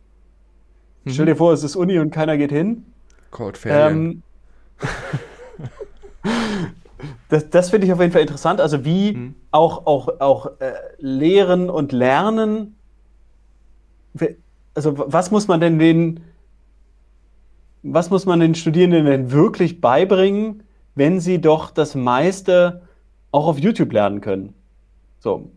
Mhm. Stell dir vor, es ist Uni und keiner geht hin. Cold Ferien. Ähm, das, das finde ich auf jeden Fall interessant. Also wie mhm. auch, auch, auch äh, Lehren und Lernen. Also was muss man denn den, was muss man den Studierenden denn wirklich beibringen, wenn sie doch das meiste auch auf YouTube lernen können? So.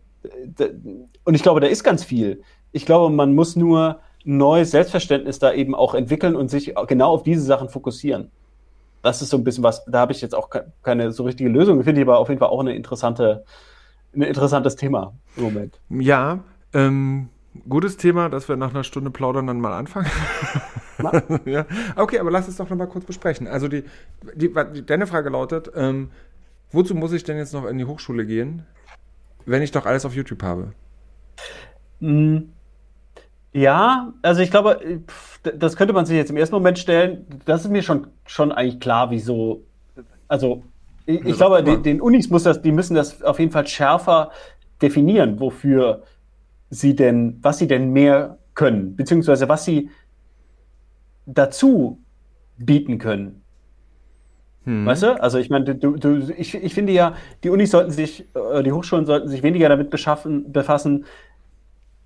Und ich glaube, da ist ganz viel. Ich glaube, man muss nur ein neues Selbstverständnis da eben auch entwickeln und sich genau auf diese Sachen fokussieren das ist so ein bisschen was, da habe ich jetzt auch keine so richtige Lösung. Finde ich aber auf jeden Fall auch eine interessante, ein interessantes Thema im Moment. Ja, ähm, gutes Thema, dass wir nach einer Stunde plaudern dann mal anfangen. ja. Okay, aber lass es doch noch mal kurz besprechen. Also die, die, die deine Frage lautet, ähm, wozu muss ich denn jetzt noch in die Hochschule gehen, wenn ich doch alles auf YouTube habe? Mm, ja, also ich glaube, das könnte man sich jetzt im ersten Moment stellen. Das ist mir schon, schon eigentlich klar, wieso. Also ich, ich glaube, den, den, Unis muss das, die müssen das auf jeden Fall schärfer definieren, wofür sie denn, was sie denn mehr können, beziehungsweise was sie dazu bieten können. Hm. Weißt du? Also ich meine, du, du, ich, ich finde ja, die Unis sollten sich, äh, die Hochschulen sollten sich weniger damit beschaffen, befassen,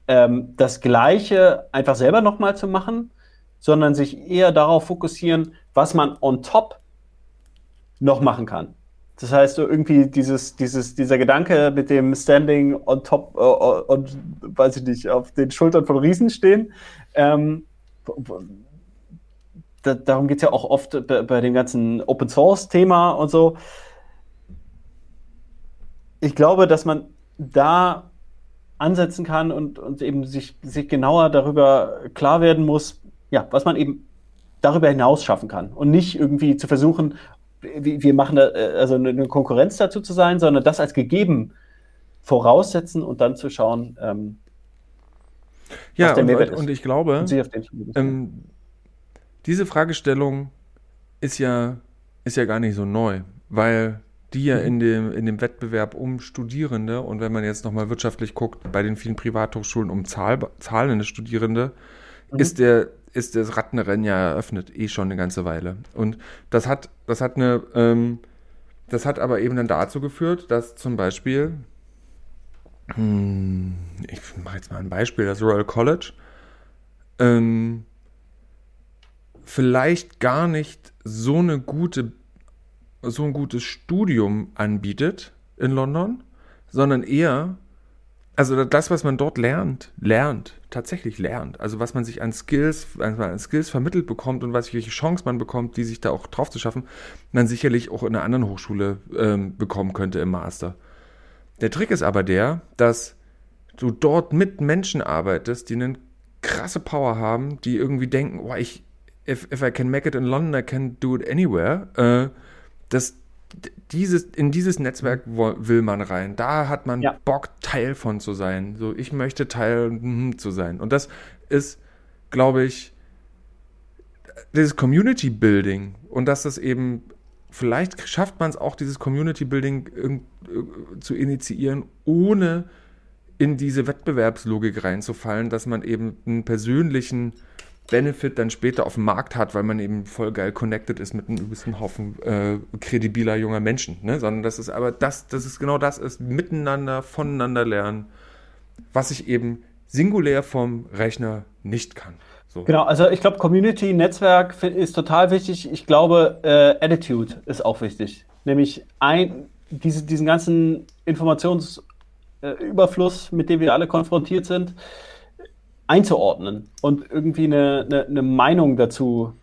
ähm, das Gleiche einfach selber nochmal zu machen, sondern sich eher darauf fokussieren, was man on top noch machen kann. Das heißt, irgendwie dieses, dieses, dieser Gedanke mit dem Standing on top, äh, on, weiß ich nicht, auf den Schultern von Riesen stehen, ähm, da, darum geht es ja auch oft bei, bei dem ganzen Open Source Thema und so. Ich glaube, dass man da ansetzen kann und, und eben sich, sich genauer darüber klar werden muss, ja, was man eben darüber hinaus schaffen kann und nicht irgendwie zu versuchen, wir machen da, äh, also eine Konkurrenz dazu zu sein, sondern das als gegeben voraussetzen und dann zu schauen, ähm, ja, was der Mehrwert und, ist. Und ich glaube, und ähm, diese Fragestellung ist ja, ist ja gar nicht so neu, weil die ja in dem, in dem Wettbewerb um Studierende und wenn man jetzt nochmal wirtschaftlich guckt, bei den vielen Privathochschulen um Zahl, zahlende Studierende, mhm. ist der ist das Rattenrennen ja eröffnet, eh schon eine ganze Weile. Und das hat, das hat eine, ähm, das hat aber eben dann dazu geführt, dass zum Beispiel, hm, ich mache jetzt mal ein Beispiel, das Royal College, ähm, vielleicht gar nicht so eine gute, so ein gutes Studium anbietet in London, sondern eher, also das, was man dort lernt, lernt, tatsächlich lernt. Also was man sich an Skills, an Skills vermittelt bekommt und was, welche Chance man bekommt, die sich da auch drauf zu schaffen, man sicherlich auch in einer anderen Hochschule ähm, bekommen könnte im Master. Der Trick ist aber der, dass du dort mit Menschen arbeitest, die eine krasse Power haben, die irgendwie denken, oh, ich, if, if I can make it in London, I can do it anywhere. Äh, das, dieses, in dieses Netzwerk will man rein. Da hat man ja. Bock, Teil von zu sein. So, ich möchte Teil hm, zu sein. Und das ist, glaube ich, dieses Community Building und dass das eben, vielleicht schafft man es auch, dieses Community Building äh, zu initiieren, ohne in diese Wettbewerbslogik reinzufallen, dass man eben einen persönlichen Benefit dann später auf dem Markt hat, weil man eben voll geil connected ist mit einem gewissen Haufen äh, kredibiler junger Menschen. Ne? Sondern das ist aber das, das ist genau das ist, miteinander, voneinander lernen, was ich eben singulär vom Rechner nicht kann. So. Genau, also ich glaube, Community, Netzwerk ist total wichtig. Ich glaube, äh, Attitude ist auch wichtig. Nämlich ein, diese, diesen ganzen Informationsüberfluss, mit dem wir alle konfrontiert sind, einzuordnen und irgendwie eine, eine, eine Meinung dazu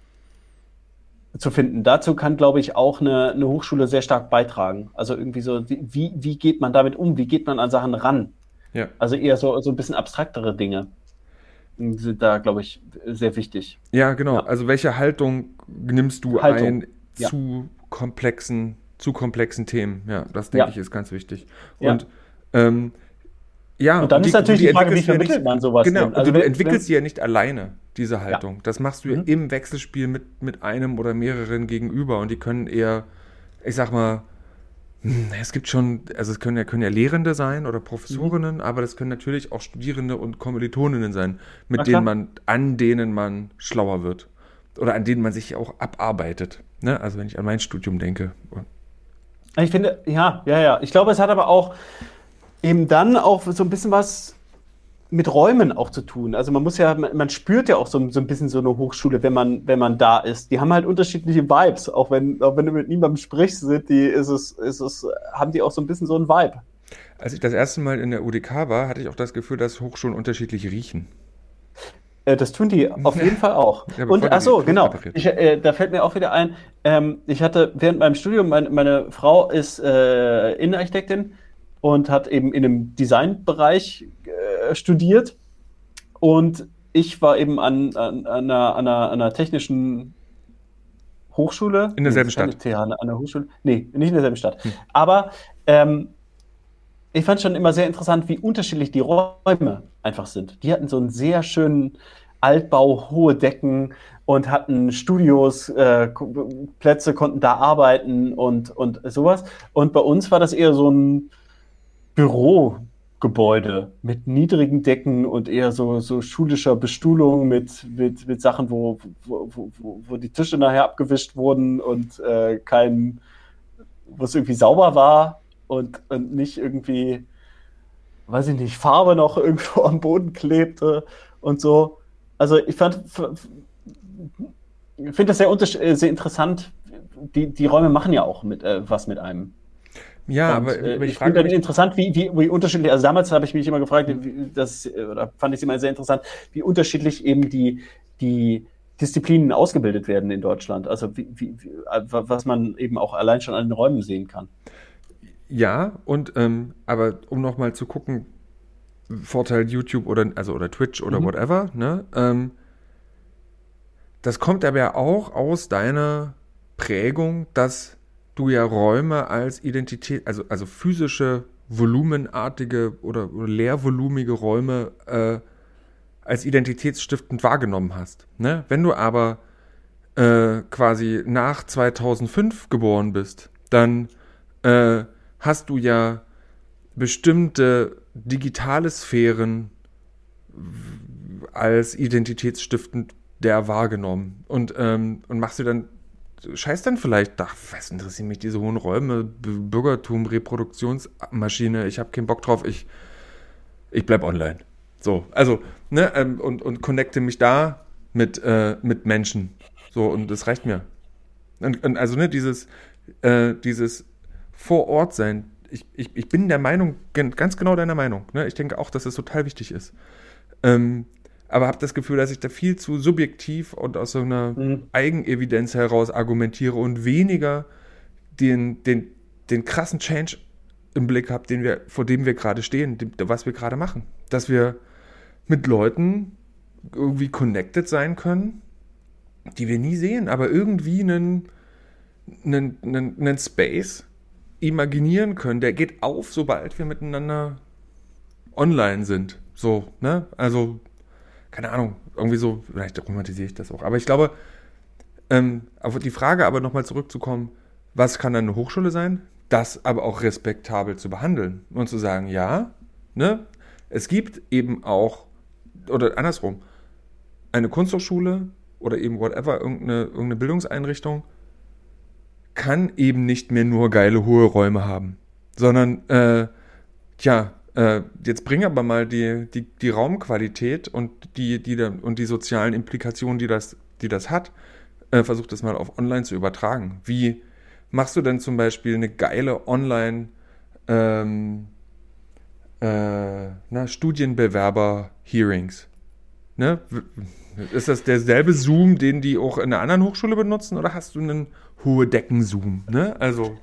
zu finden. Dazu kann, glaube ich, auch eine, eine Hochschule sehr stark beitragen. Also irgendwie so, wie, wie geht man damit um? Wie geht man an Sachen ran? Ja. Also eher so, so ein bisschen abstraktere Dinge sind da, glaube ich, sehr wichtig. Ja, genau. Ja. Also welche Haltung nimmst du Haltung. ein ja. zu komplexen, zu komplexen Themen? Ja, das denke ich ist ganz wichtig. Und ähm, ja, und dann die, ist natürlich die, die Frage, wie vermittelt ja man sowas? Genau, also du, entwickelst sie ja nicht alleine, diese Haltung. Ja. Das machst du mhm. im Wechselspiel mit, mit einem oder mehreren gegenüber und die können eher, ich sag mal, hm, es gibt schon, also es können ja, können ja Lehrende sein oder Professorinnen, mhm. aber das können natürlich auch Studierende und Kommilitoninnen sein, mit denen man, an denen man schlauer wird. Oder an denen man sich auch abarbeitet. Ne? Also wenn ich an mein Studium denke. Ich finde, ja, ja, ja. Ich glaube, es hat aber auch, eben dann auch so ein bisschen was mit Räumen auch zu tun. Also man muss ja, man spürt ja auch so, so ein bisschen so eine Hochschule, wenn man, wenn man da ist. Die haben halt unterschiedliche Vibes. Auch wenn, auch wenn du mit niemandem sprichst, sind die, ist es, ist es, haben die auch so ein bisschen so einen Vibe. Als ich das erste Mal in der UDK war, hatte ich auch das Gefühl, dass Hochschulen unterschiedlich riechen. Äh, das tun die auf jeden Fall auch. Ja, und ach so, genau. Ich, äh, da fällt mir auch wieder ein, ähm, ich hatte während meinem Studium, mein, meine Frau ist äh, Innenarchitektin und hat eben in einem Designbereich äh, studiert. Und ich war eben an, an, an, einer, an, einer, einer technischen Hochschule. In derselben nee, Stadt. TH, an der Hochschule. Nee, nicht in derselben Stadt. Hm. Aber ähm, ich fand schon immer sehr interessant, wie unterschiedlich die Räume einfach sind. Die hatten so einen sehr schönen Altbau, hohe Decken und hatten Studios, äh, Plätze, konnten da arbeiten und, und sowas. Und bei uns war das eher so ein Bürogebäude mit niedrigen Decken und eher so, so schulischer Bestuhlung mit, mit, mit Sachen, wo, wo, wo, wo die Tische nachher abgewischt wurden und äh, kein, wo es irgendwie sauber war und, und nicht irgendwie, weiß ich nicht, Farbe noch irgendwo am Boden klebte und so. Also ich fand, finde das sehr, sehr interessant. Die, die Räume machen ja auch mit, äh, was mit einem. Ja, und, aber, äh, ich, ich finde interessant, wie, wie, wie unterschiedlich, also damals habe ich mich immer gefragt, wie, das, oder fand ich es immer sehr interessant, wie unterschiedlich eben die, die Disziplinen ausgebildet werden in Deutschland. Also wie, wie, was man eben auch allein schon an den Räumen sehen kann. Ja, und ähm, aber um nochmal zu gucken, Vorteil YouTube oder also oder Twitch oder mhm. whatever, ne? Ähm, das kommt aber ja auch aus deiner Prägung, dass du ja Räume als Identität, also, also physische, volumenartige oder, leervolumige Räume äh, als identitätsstiftend wahrgenommen hast. Ne? Wenn du aber äh, quasi nach 2005 geboren bist, dann äh, hast du ja bestimmte digitale Sphären als identitätsstiftend der wahrgenommen und, ähm, und machst du dann scheiß dann vielleicht, ach, was interessieren mich diese hohen Räume, Bürgertum, Reproduktionsmaschine, ich habe keinen Bock drauf, ich, ich bleib online. So, also, ne, ähm, und, und connecte mich da mit, äh, mit Menschen. So, und das reicht mir. Und, und also, ne, dieses, äh, dieses vor Ort sein. Ich, ich, ich bin der Meinung, ganz genau deiner Meinung. Ne? Ich denke auch, dass es total wichtig ist. Ähm, aber habe das Gefühl, dass ich da viel zu subjektiv und aus so einer mhm. Eigenevidenz heraus argumentiere und weniger den, den, den krassen Change im Blick habe, den wir, vor dem wir gerade stehen, dem, was wir gerade machen. Dass wir mit Leuten irgendwie connected sein können, die wir nie sehen, aber irgendwie einen, einen, einen, einen Space imaginieren können, der geht auf, sobald wir miteinander online sind. So, ne? Also keine Ahnung, irgendwie so, vielleicht romantisiere ich das auch. Aber ich glaube, ähm, auf die Frage aber nochmal zurückzukommen, was kann eine Hochschule sein? Das aber auch respektabel zu behandeln und zu sagen, ja, ne, es gibt eben auch, oder andersrum, eine Kunsthochschule oder eben whatever, irgendeine, irgendeine Bildungseinrichtung kann eben nicht mehr nur geile hohe Räume haben, sondern, äh, tja, äh, jetzt bring aber mal die, die, die Raumqualität und die, die, und die sozialen Implikationen, die das, die das hat, äh, versuch das mal auf online zu übertragen. Wie machst du denn zum Beispiel eine geile Online ähm, äh, Studienbewerber-Hearings? Ne? Ist das derselbe Zoom, den die auch in einer anderen Hochschule benutzen, oder hast du einen hohe Decken-Zoom? Ne? Also.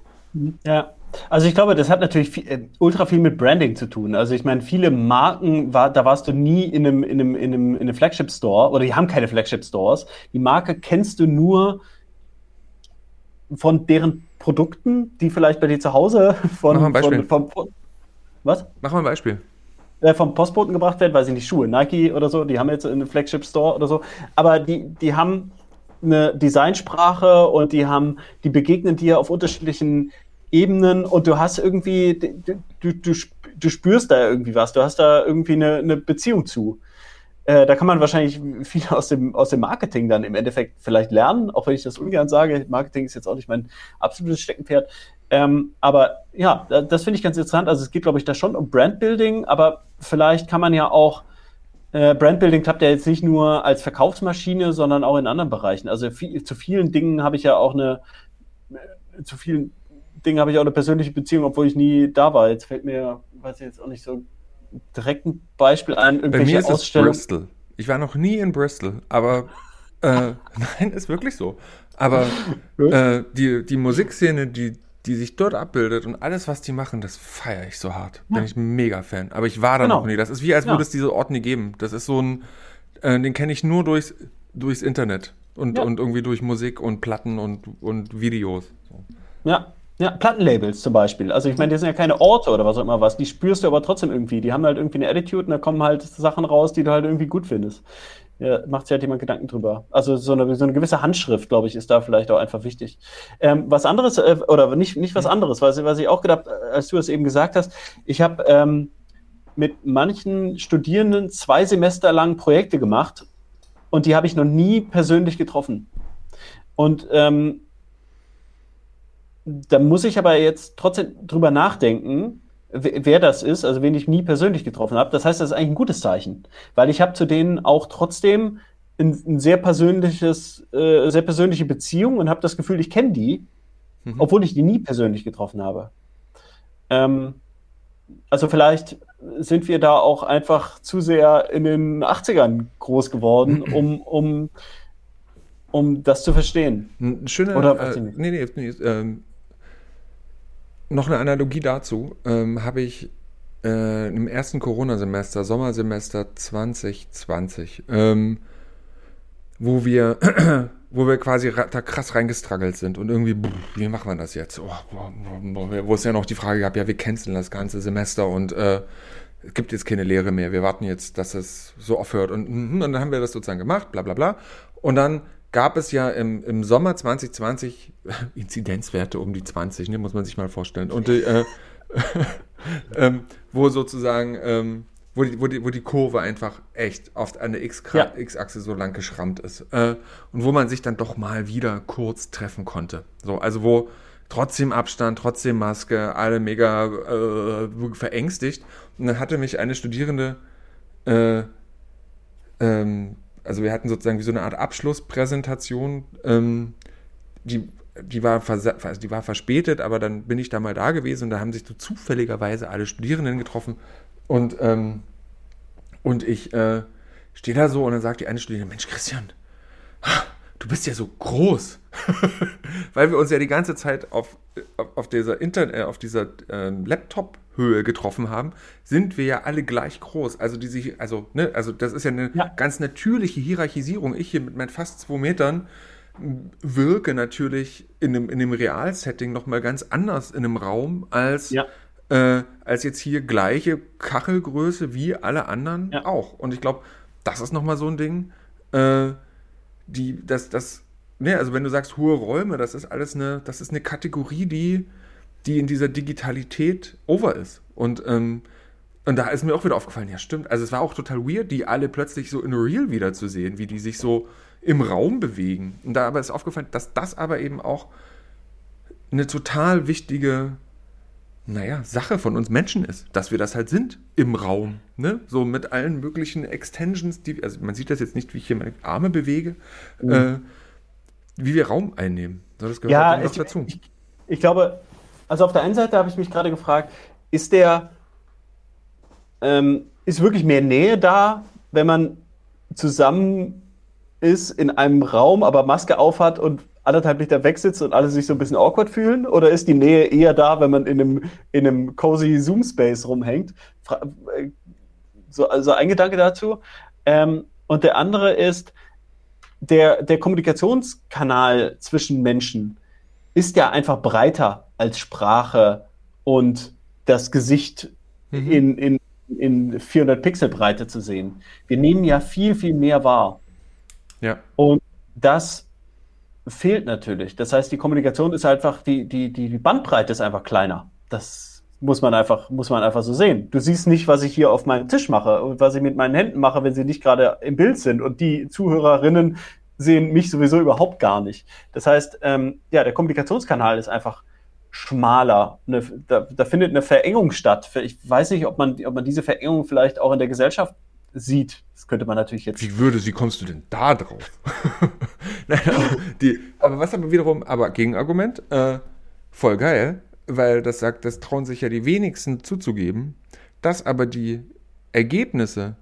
Ja, also ich glaube, das hat natürlich viel, äh, ultra viel mit Branding zu tun. Also ich meine, viele Marken, war, da warst du nie in einem, in einem, in einem, in einem Flagship-Store oder die haben keine Flagship-Stores. Die Marke kennst du nur von deren Produkten, die vielleicht bei dir zu Hause von, Mach mal ein Beispiel. von, vom, was? Mach mal ein Beispiel. Äh, vom Postboten gebracht werden, weiß ich nicht, Schuhe, Nike oder so, die haben jetzt einen Flagship-Store oder so. Aber die, die haben eine Designsprache und die haben, die begegnen dir auf unterschiedlichen Ebenen und du hast irgendwie, du, du, du, spürst da irgendwie was, du hast da irgendwie eine, eine Beziehung zu. Äh, da kann man wahrscheinlich viel aus dem, aus dem Marketing dann im Endeffekt vielleicht lernen, auch wenn ich das ungern sage. Marketing ist jetzt auch nicht mein absolutes Steckenpferd. Ähm, aber ja, das finde ich ganz interessant. Also es geht, glaube ich, da schon um Brandbuilding, aber vielleicht kann man ja auch äh, Brandbuilding klappt ja jetzt nicht nur als Verkaufsmaschine, sondern auch in anderen Bereichen. Also viel, zu vielen Dingen habe ich ja auch eine, äh, zu vielen Ding habe ich auch eine persönliche Beziehung, obwohl ich nie da war. Jetzt fällt mir, weiß ich jetzt auch nicht so direkt ein Beispiel ein. Bei mir ist es Bristol. Ich war noch nie in Bristol, aber äh, nein, ist wirklich so. Aber äh, die, die Musikszene, die, die sich dort abbildet und alles, was die machen, das feiere ich so hart. Ja. Bin ich mega Fan. Aber ich war da genau. noch nie. Das ist wie, als würde ja. es diese Orte nie geben. Das ist so ein, äh, den kenne ich nur durchs, durchs Internet und, ja. und irgendwie durch Musik und Platten und, und Videos. So. Ja, ja, Plattenlabels zum Beispiel. Also ich meine, die sind ja keine Orte oder was auch immer was. Die spürst du aber trotzdem irgendwie. Die haben halt irgendwie eine Attitude und da kommen halt Sachen raus, die du halt irgendwie gut findest. Ja, macht sich halt jemand Gedanken drüber. Also so eine, so eine gewisse Handschrift, glaube ich, ist da vielleicht auch einfach wichtig. Ähm, was anderes, äh, oder nicht, nicht was anderes, was, was ich auch gedacht, als du es eben gesagt hast, ich habe ähm, mit manchen Studierenden zwei Semester lang Projekte gemacht und die habe ich noch nie persönlich getroffen. Und ähm, da muss ich aber jetzt trotzdem drüber nachdenken, wer das ist, also wen ich nie persönlich getroffen habe. Das heißt, das ist eigentlich ein gutes Zeichen, weil ich habe zu denen auch trotzdem ein, ein sehr persönliches, äh, sehr persönliche Beziehung und habe das Gefühl, ich kenne die, mhm. obwohl ich die nie persönlich getroffen habe. Ähm, also vielleicht sind wir da auch einfach zu sehr in den 80ern groß geworden, um, um, um das zu verstehen. Schöne, Oder, äh, nee, nee, nee, ähm, noch eine Analogie dazu ähm, habe ich äh, im ersten Corona-Semester, Sommersemester 2020, ähm, wo wir, wo wir quasi da krass reingestruggelt sind und irgendwie, wie machen wir das jetzt? Oh, wo es ja noch die Frage gab, ja, wir canceln das ganze Semester und äh, es gibt jetzt keine Lehre mehr, wir warten jetzt, dass es so aufhört und, und dann haben wir das sozusagen gemacht, bla bla bla. Und dann gab es ja im, im Sommer 2020 Inzidenzwerte um die 20, ne, muss man sich mal vorstellen. Und äh, ähm, wo sozusagen, ähm, wo, die, wo, die, wo die Kurve einfach echt auf eine X-Achse so lang geschrammt ist. Äh, und wo man sich dann doch mal wieder kurz treffen konnte. So, also wo trotzdem Abstand, trotzdem Maske, alle mega äh, verängstigt. Und dann hatte mich eine Studierende äh, ähm, also wir hatten sozusagen wie so eine Art Abschlusspräsentation, ähm, die, die, war also die war verspätet, aber dann bin ich da mal da gewesen und da haben sich so zufälligerweise alle Studierenden getroffen und, ähm, und ich äh, stehe da so und dann sagt die eine Studierende, Mensch Christian, du bist ja so groß. Weil wir uns ja die ganze Zeit auf, auf dieser, Internet, äh, auf dieser äh, Laptop-Höhe getroffen haben, sind wir ja alle gleich groß. Also, die sich, also, ne, also das ist ja eine ja. ganz natürliche Hierarchisierung. Ich hier mit meinen fast zwei Metern wirke natürlich in einem, in einem Realsetting nochmal ganz anders in einem Raum als, ja. äh, als jetzt hier gleiche Kachelgröße wie alle anderen ja. auch. Und ich glaube, das ist nochmal so ein Ding, äh, die, das, das, ne, also wenn du sagst hohe Räume, das ist alles eine, das ist eine Kategorie, die, die in dieser Digitalität over ist. Und, ähm, und da ist mir auch wieder aufgefallen, ja stimmt, also es war auch total weird, die alle plötzlich so in Real wieder zu sehen, wie die sich so im Raum bewegen. Und da aber ist aufgefallen, dass das aber eben auch eine total wichtige naja, Sache von uns Menschen ist, dass wir das halt sind im Raum. Ne? So mit allen möglichen Extensions, die, also man sieht das jetzt nicht, wie ich hier meine Arme bewege, mhm. äh, wie wir Raum einnehmen. Das gehört ja, ich, dazu. Ich, ich, glaube, also auf der einen Seite habe ich mich gerade gefragt, ist der, ähm, ist wirklich mehr Nähe da, wenn man zusammen ist in einem Raum, aber Maske aufhat und anderthalb Meter weg sitzt und alle sich so ein bisschen awkward fühlen? Oder ist die Nähe eher da, wenn man in einem, in einem cozy Zoom-Space rumhängt? Äh, so, also ein Gedanke dazu. Ähm, und der andere ist, der, der Kommunikationskanal zwischen Menschen ist ja einfach breiter als Sprache und das Gesicht mhm. in, in, in 400 Pixel Breite zu sehen. Wir nehmen ja viel, viel mehr wahr. Ja. Und das fehlt natürlich. Das heißt, die Kommunikation ist einfach, die, die, die Bandbreite ist einfach kleiner. Das muss man einfach, muss man einfach so sehen. Du siehst nicht, was ich hier auf meinem Tisch mache und was ich mit meinen Händen mache, wenn sie nicht gerade im Bild sind. Und die Zuhörerinnen sehen mich sowieso überhaupt gar nicht. Das heißt, ähm, ja, der Kommunikationskanal ist einfach schmaler. Eine, da, da findet eine Verengung statt. Ich weiß nicht, ob man, ob man diese Verengung vielleicht auch in der Gesellschaft sieht. Das könnte man natürlich jetzt. Wie würde, wie kommst du denn da drauf? Nein, aber, die, aber was aber wiederum, aber Gegenargument, äh, voll geil, weil das sagt, das trauen sich ja die wenigsten zuzugeben, dass aber die Ergebnisse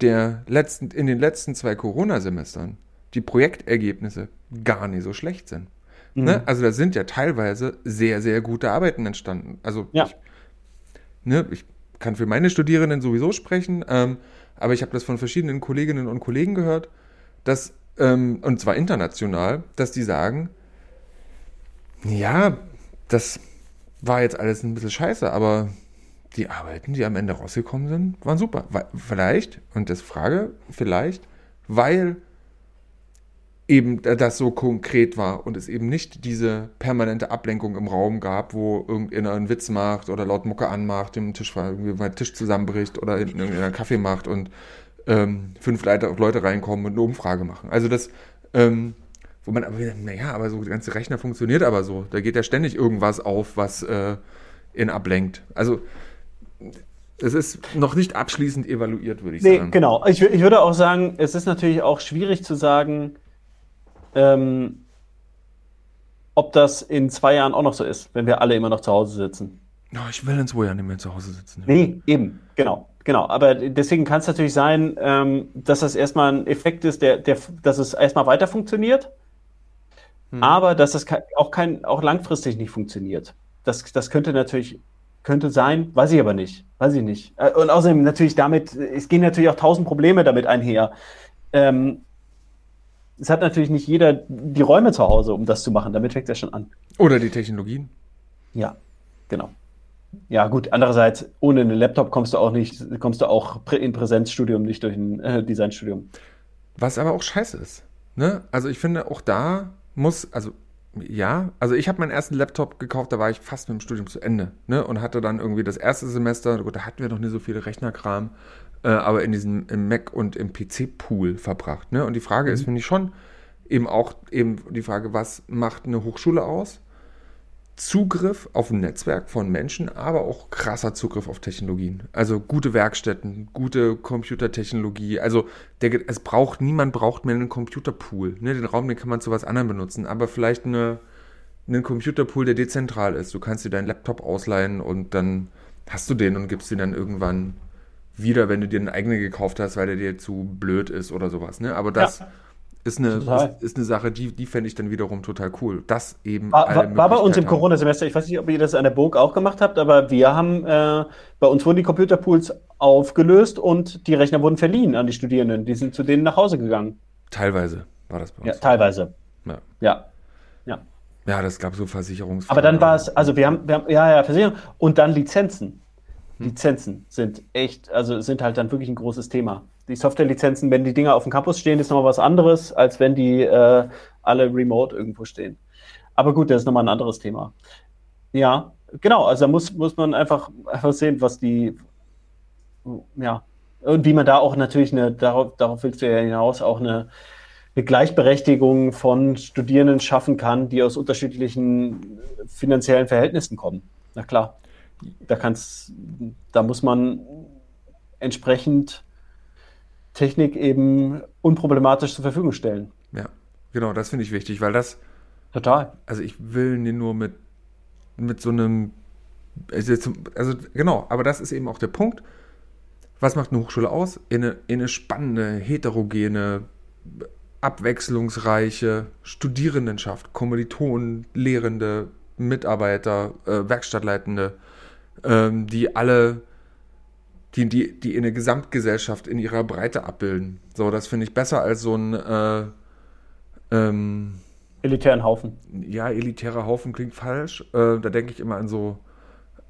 der letzten, in den letzten zwei Corona-Semestern, die Projektergebnisse gar nicht so schlecht sind. Mhm. Ne? Also da sind ja teilweise sehr, sehr gute Arbeiten entstanden. Also ja. ich, ne, ich kann für meine Studierenden sowieso sprechen. Ähm, aber ich habe das von verschiedenen Kolleginnen und Kollegen gehört, dass, ähm, und zwar international, dass die sagen, ja, das war jetzt alles ein bisschen scheiße, aber die Arbeiten, die am Ende rausgekommen sind, waren super. Vielleicht, und das Frage, vielleicht, weil eben das so konkret war und es eben nicht diese permanente Ablenkung im Raum gab, wo irgendeiner einen Witz macht oder laut Mucke anmacht, dem Tisch, irgendwie mal Tisch zusammenbricht oder irgendeiner Kaffee macht und ähm, fünf Leute, Leute reinkommen und eine Umfrage machen. Also das, ähm, wo man aber wieder, naja, aber so der ganze Rechner funktioniert aber so. Da geht ja ständig irgendwas auf, was äh, ihn ablenkt. Also es ist noch nicht abschließend evaluiert, würde ich nee, sagen. Genau. Ich, ich würde auch sagen, es ist natürlich auch schwierig zu sagen, ähm, ob das in zwei Jahren auch noch so ist, wenn wir alle immer noch zu Hause sitzen. No, ich will in zwei Jahren nicht mehr zu Hause sitzen. Nee, eben, genau. Genau, aber deswegen kann es natürlich sein, ähm, dass das erstmal ein Effekt ist, der, der, dass es erstmal weiter funktioniert, hm. aber dass es auch, kein, auch langfristig nicht funktioniert. Das, das könnte natürlich könnte sein, weiß ich aber nicht, weiß ich nicht. Äh, und außerdem natürlich damit, es gehen natürlich auch tausend Probleme damit einher. Ähm, es hat natürlich nicht jeder die Räume zu Hause, um das zu machen. Damit fängt es ja schon an. Oder die Technologien. Ja, genau. Ja, gut. Andererseits, ohne einen Laptop kommst du auch nicht, kommst du auch in Präsenzstudium nicht durch ein äh, Designstudium. Was aber auch scheiße ist. Ne? Also ich finde, auch da muss, also ja, also ich habe meinen ersten Laptop gekauft, da war ich fast mit dem Studium zu Ende. Ne? Und hatte dann irgendwie das erste Semester, gut, da hatten wir noch nicht so viele Rechnerkram, äh, aber in diesem im Mac und im PC-Pool verbracht. Ne? Und die Frage mhm. ist, finde ich schon, eben auch eben die Frage, was macht eine Hochschule aus? Zugriff auf ein Netzwerk von Menschen, aber auch krasser Zugriff auf Technologien. Also gute Werkstätten, gute Computertechnologie. Also der, es braucht, niemand braucht mehr einen Computerpool. Ne? Den Raum, den kann man zu was anderem benutzen, aber vielleicht eine, einen Computerpool, der dezentral ist. Du kannst dir deinen Laptop ausleihen und dann hast du den und gibst ihn dann irgendwann wieder, wenn du dir einen eigenen gekauft hast, weil der dir zu blöd ist oder sowas. Ne? Aber das ja. ist, eine, ist, ist, eine Sache, die, die fände ich dann wiederum total cool. Das eben. War, war, war bei uns im Corona-Semester, ich weiß nicht, ob ihr das an der Burg auch gemacht habt, aber wir haben, äh, bei uns wurden die Computerpools aufgelöst und die Rechner wurden verliehen an die Studierenden. Die sind zu denen nach Hause gegangen. Teilweise war das bei uns. Ja, teilweise. Ja. ja. Ja, ja das gab so Versicherungs. Aber dann war es, also wir haben, wir haben, ja, ja, Versicherung und dann Lizenzen. Hm. Lizenzen sind echt, also sind halt dann wirklich ein großes Thema. Die Software-Lizenzen, wenn die Dinger auf dem Campus stehen, ist nochmal was anderes, als wenn die äh, alle remote irgendwo stehen. Aber gut, das ist nochmal ein anderes Thema. Ja, genau, also da muss, muss man einfach, einfach sehen, was die, ja, und wie man da auch natürlich eine, darauf, darauf willst du ja hinaus, auch eine, eine Gleichberechtigung von Studierenden schaffen kann, die aus unterschiedlichen finanziellen Verhältnissen kommen. Na klar da kann's, da muss man entsprechend Technik eben unproblematisch zur Verfügung stellen. Ja, genau, das finde ich wichtig, weil das. Total. Also ich will nur mit, mit so einem. Also, also genau, aber das ist eben auch der Punkt. Was macht eine Hochschule aus? In eine, in eine spannende, heterogene, abwechslungsreiche Studierendenschaft, Kommilitonen, Lehrende, Mitarbeiter, äh, Werkstattleitende, ähm, die alle, die, die, die in der Gesamtgesellschaft in ihrer Breite abbilden. So, das finde ich besser als so ein äh, ähm, elitären Haufen. Ja, elitärer Haufen klingt falsch. Äh, da denke ich immer an so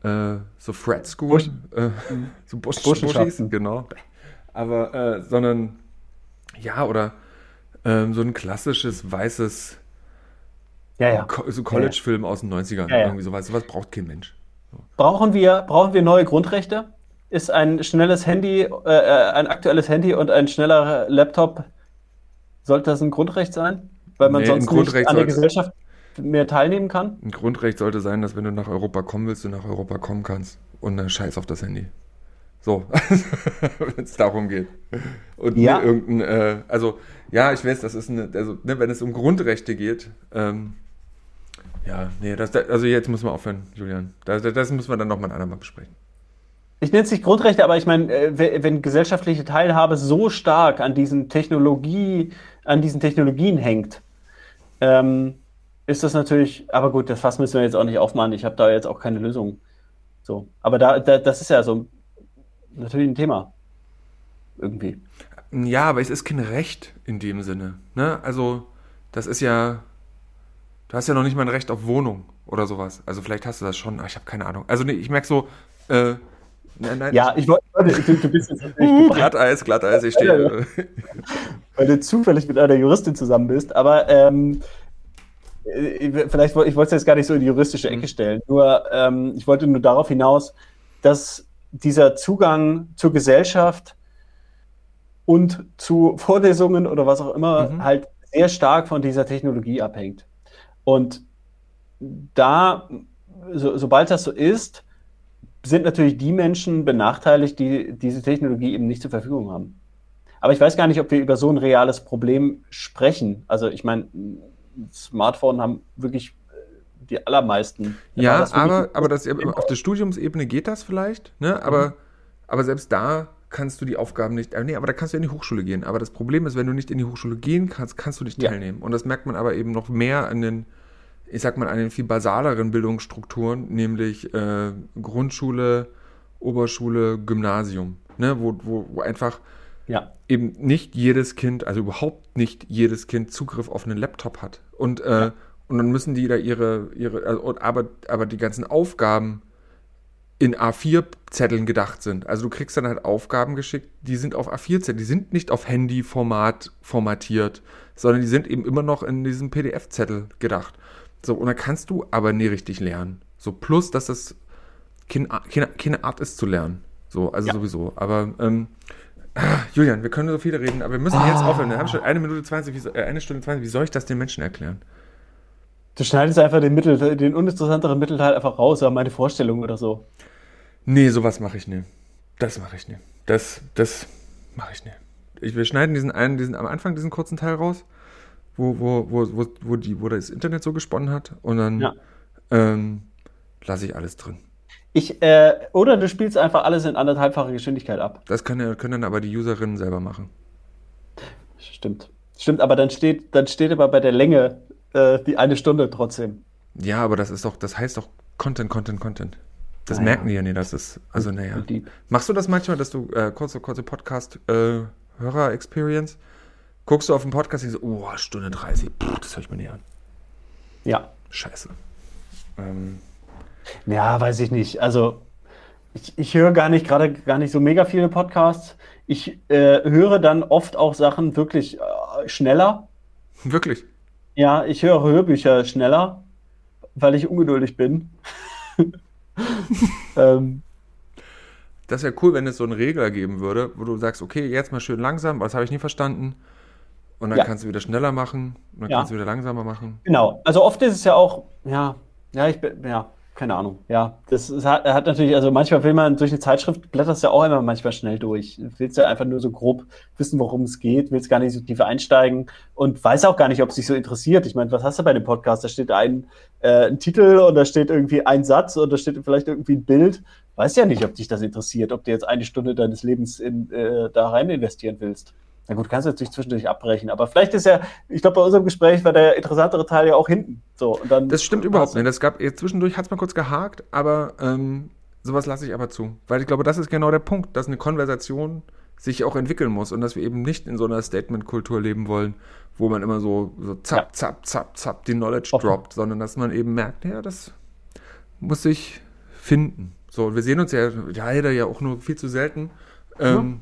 äh, so Fred School, Busch, äh, mhm. so Busch, Buschis, genau. Aber äh, sondern ja oder ähm, so ein klassisches weißes ja, ja. so College-Film ja, aus den 90ern. Ja, irgendwie sowas. Sowas braucht kein Mensch. Brauchen wir, brauchen wir neue Grundrechte? Ist ein schnelles Handy, äh, äh, ein aktuelles Handy und ein schneller Laptop, sollte das ein Grundrecht sein? Weil man nee, sonst nicht an der Gesellschaft mehr teilnehmen kann? Ein Grundrecht sollte sein, dass wenn du nach Europa kommen willst, du nach Europa kommen kannst. Und dann scheiß auf das Handy. So, wenn es darum geht. Und ja. irgendein, äh, also, ja, ich weiß, das ist eine, also, ne, wenn es um Grundrechte geht, ähm, ja, nee, das, also jetzt muss man aufhören, Julian. Das, das müssen wir dann nochmal ein andermal besprechen. Ich nenne es nicht Grundrechte, aber ich meine, äh, wenn gesellschaftliche Teilhabe so stark an diesen Technologie, an diesen Technologien hängt, ähm, ist das natürlich, aber gut, das Fass müssen wir jetzt auch nicht aufmachen. Ich habe da jetzt auch keine Lösung. So, aber da, da, das ist ja so natürlich ein Thema. Irgendwie. Ja, aber es ist kein Recht in dem Sinne. Ne? Also, das ist ja, Du hast ja noch nicht mal ein Recht auf Wohnung oder sowas. Also vielleicht hast du das schon, ich habe keine Ahnung. Also nee, ich merke so, äh, nein, nein. Ja, ich wollte, du, du bist jetzt uh, Glatteis, Glatteis, ich stehe. Weil du zufällig mit einer Juristin zusammen bist, aber ähm, äh, vielleicht, ich wollte es jetzt gar nicht so in die juristische Ecke mhm. stellen. Nur, ähm, ich wollte nur darauf hinaus, dass dieser Zugang zur Gesellschaft und zu Vorlesungen oder was auch immer mhm. halt sehr stark von dieser Technologie abhängt. Und da, so, sobald das so ist, sind natürlich die Menschen benachteiligt, die diese Technologie eben nicht zur Verfügung haben. Aber ich weiß gar nicht, ob wir über so ein reales Problem sprechen. Also ich meine, Smartphone haben wirklich äh, die allermeisten. Ja, aber, aber das, auf der Studiumsebene geht das vielleicht, ne? aber, mhm. aber selbst da kannst du die Aufgaben nicht, äh, nee, aber da kannst du in die Hochschule gehen. Aber das Problem ist, wenn du nicht in die Hochschule gehen kannst, kannst du nicht ja. teilnehmen. Und das merkt man aber eben noch mehr an den, ich sag mal, an den viel basaleren Bildungsstrukturen, nämlich äh, Grundschule, Oberschule, Gymnasium, ne, wo, wo, wo einfach ja. eben nicht jedes Kind, also überhaupt nicht jedes Kind Zugriff auf einen Laptop hat. Und, äh, ja. und dann müssen die da ihre, ihre also, aber, aber die ganzen Aufgaben in A4-Zetteln gedacht sind. Also du kriegst dann halt Aufgaben geschickt, die sind auf A4-Zetteln, die sind nicht auf Handy-Format formatiert, sondern die sind eben immer noch in diesem PDF-Zettel gedacht. So, und dann kannst du aber nie richtig lernen. So, plus, dass das keine, keine, keine Art ist zu lernen. So, also ja. sowieso. Aber, ähm, Julian, wir können so viele reden, aber wir müssen ah. jetzt aufhören. Wir haben schon eine Minute 20, wie, äh, eine Stunde 20. Wie soll ich das den Menschen erklären? Du schneidest einfach den, Mittel, den uninteressanteren Mittelteil einfach raus, oder meine Vorstellung oder so. Nee, sowas mache ich nicht. Das mache ich nicht. Das, das mache ich nicht. Ich, wir schneiden diesen einen, diesen, am Anfang diesen kurzen Teil raus, wo, wo, wo, wo, wo, die, wo das Internet so gesponnen hat. Und dann Ja. ähm, lasse ich alles drin. Ich, äh, oder du spielst einfach alles in anderthalbfacher Geschwindigkeit ab. Das können, können dann aber die Userinnen selber machen. Stimmt. Stimmt, aber dann steht, dann steht aber bei der Länge äh, die eine Stunde trotzdem. Ja, aber das ist doch, das heißt doch Content, Content, Content. Das Naja. merken die ja nicht, das ist, also naja. Machst du das manchmal, dass du äh, kurze, kurze Podcast-Hörer-Experience, guckst du auf den Podcast und denkst, oh, Stunde 30, Puh, das höre ich mir nicht an. Ja. Scheiße. Ähm, Ja, weiß ich nicht. Also ich, ich höre gar nicht gerade gar nicht so mega viele Podcasts. Ich äh, höre dann oft auch Sachen wirklich äh, schneller. wirklich. Ja, ich höre Hörbücher schneller, weil ich ungeduldig bin. ähm, Das wäre cool, wenn es so einen Regler geben würde, wo du sagst, okay, jetzt mal schön langsam, was habe ich nie verstanden. Und dann Ja. kannst du wieder schneller machen, und dann Ja. kannst du wieder langsamer machen. genau. Also oft ist es ja auch, ja, ja, ich bin, ja, keine Ahnung. Ja, das ist, hat, hat natürlich, also manchmal will man durch eine Zeitschrift blätterst ja auch immer manchmal schnell durch. Willst ja einfach nur so grob wissen, worum es geht, willst gar nicht so tief einsteigen und weiß auch gar nicht, ob es dich so interessiert. Ich meine, was hast du bei dem Podcast? Da steht ein, äh, ein Titel und da steht irgendwie ein Satz und da steht vielleicht irgendwie ein Bild. Weiß ja nicht, ob dich das interessiert, ob du jetzt eine Stunde deines Lebens in, äh, da rein investieren willst. Na gut, kannst du natürlich zwischendurch abbrechen, aber vielleicht ist ja, ich glaube, bei unserem Gespräch war der interessantere Teil ja auch hinten. So, und dann Das stimmt überhaupt nicht. Das gab, jetzt zwischendurch hat es mal kurz gehakt, aber ähm, sowas lasse ich aber zu. Weil ich glaube, das ist genau der Punkt, dass eine Konversation sich auch entwickeln muss und dass wir eben nicht in so einer Statement-Kultur leben wollen, wo man immer so, so zapp, Ja. zapp, zapp, zapp die Knowledge Offen. droppt, sondern dass man eben merkt, ja, das muss sich finden. So, und wir sehen uns ja leider ja auch nur viel zu selten. Ähm,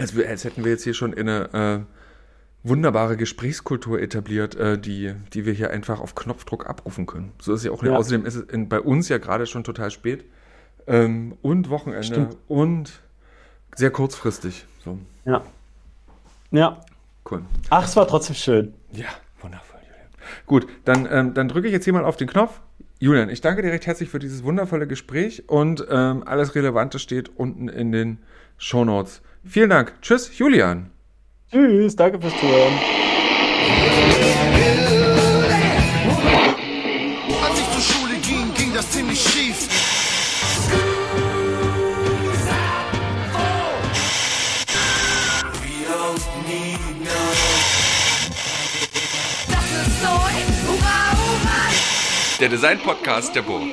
als, als hätten wir jetzt hier schon in eine äh, wunderbare Gesprächskultur etabliert, äh, die, die wir hier einfach auf Knopfdruck abrufen können. So ist ja auch. Ja. Außerdem ist es in, bei uns ja gerade schon total spät. Ähm, und Wochenende Stimmt. und sehr kurzfristig. So, Ja. Ja. cool. Ach, es war trotzdem schön. Ja, wundervoll, Julian. Gut, dann, ähm, dann drücke ich jetzt hier mal auf den Knopf. Julian, ich danke dir recht herzlich für dieses wundervolle Gespräch und ähm, alles Relevante steht unten in den Shownotes. Vielen Dank. Tschüss, Julian. Tschüss, danke fürs Zuhören. Als ich zur Schule ging, ging das ziemlich schief. Das ist neu. Hurra, hurra. Der Design-Podcast der Burg.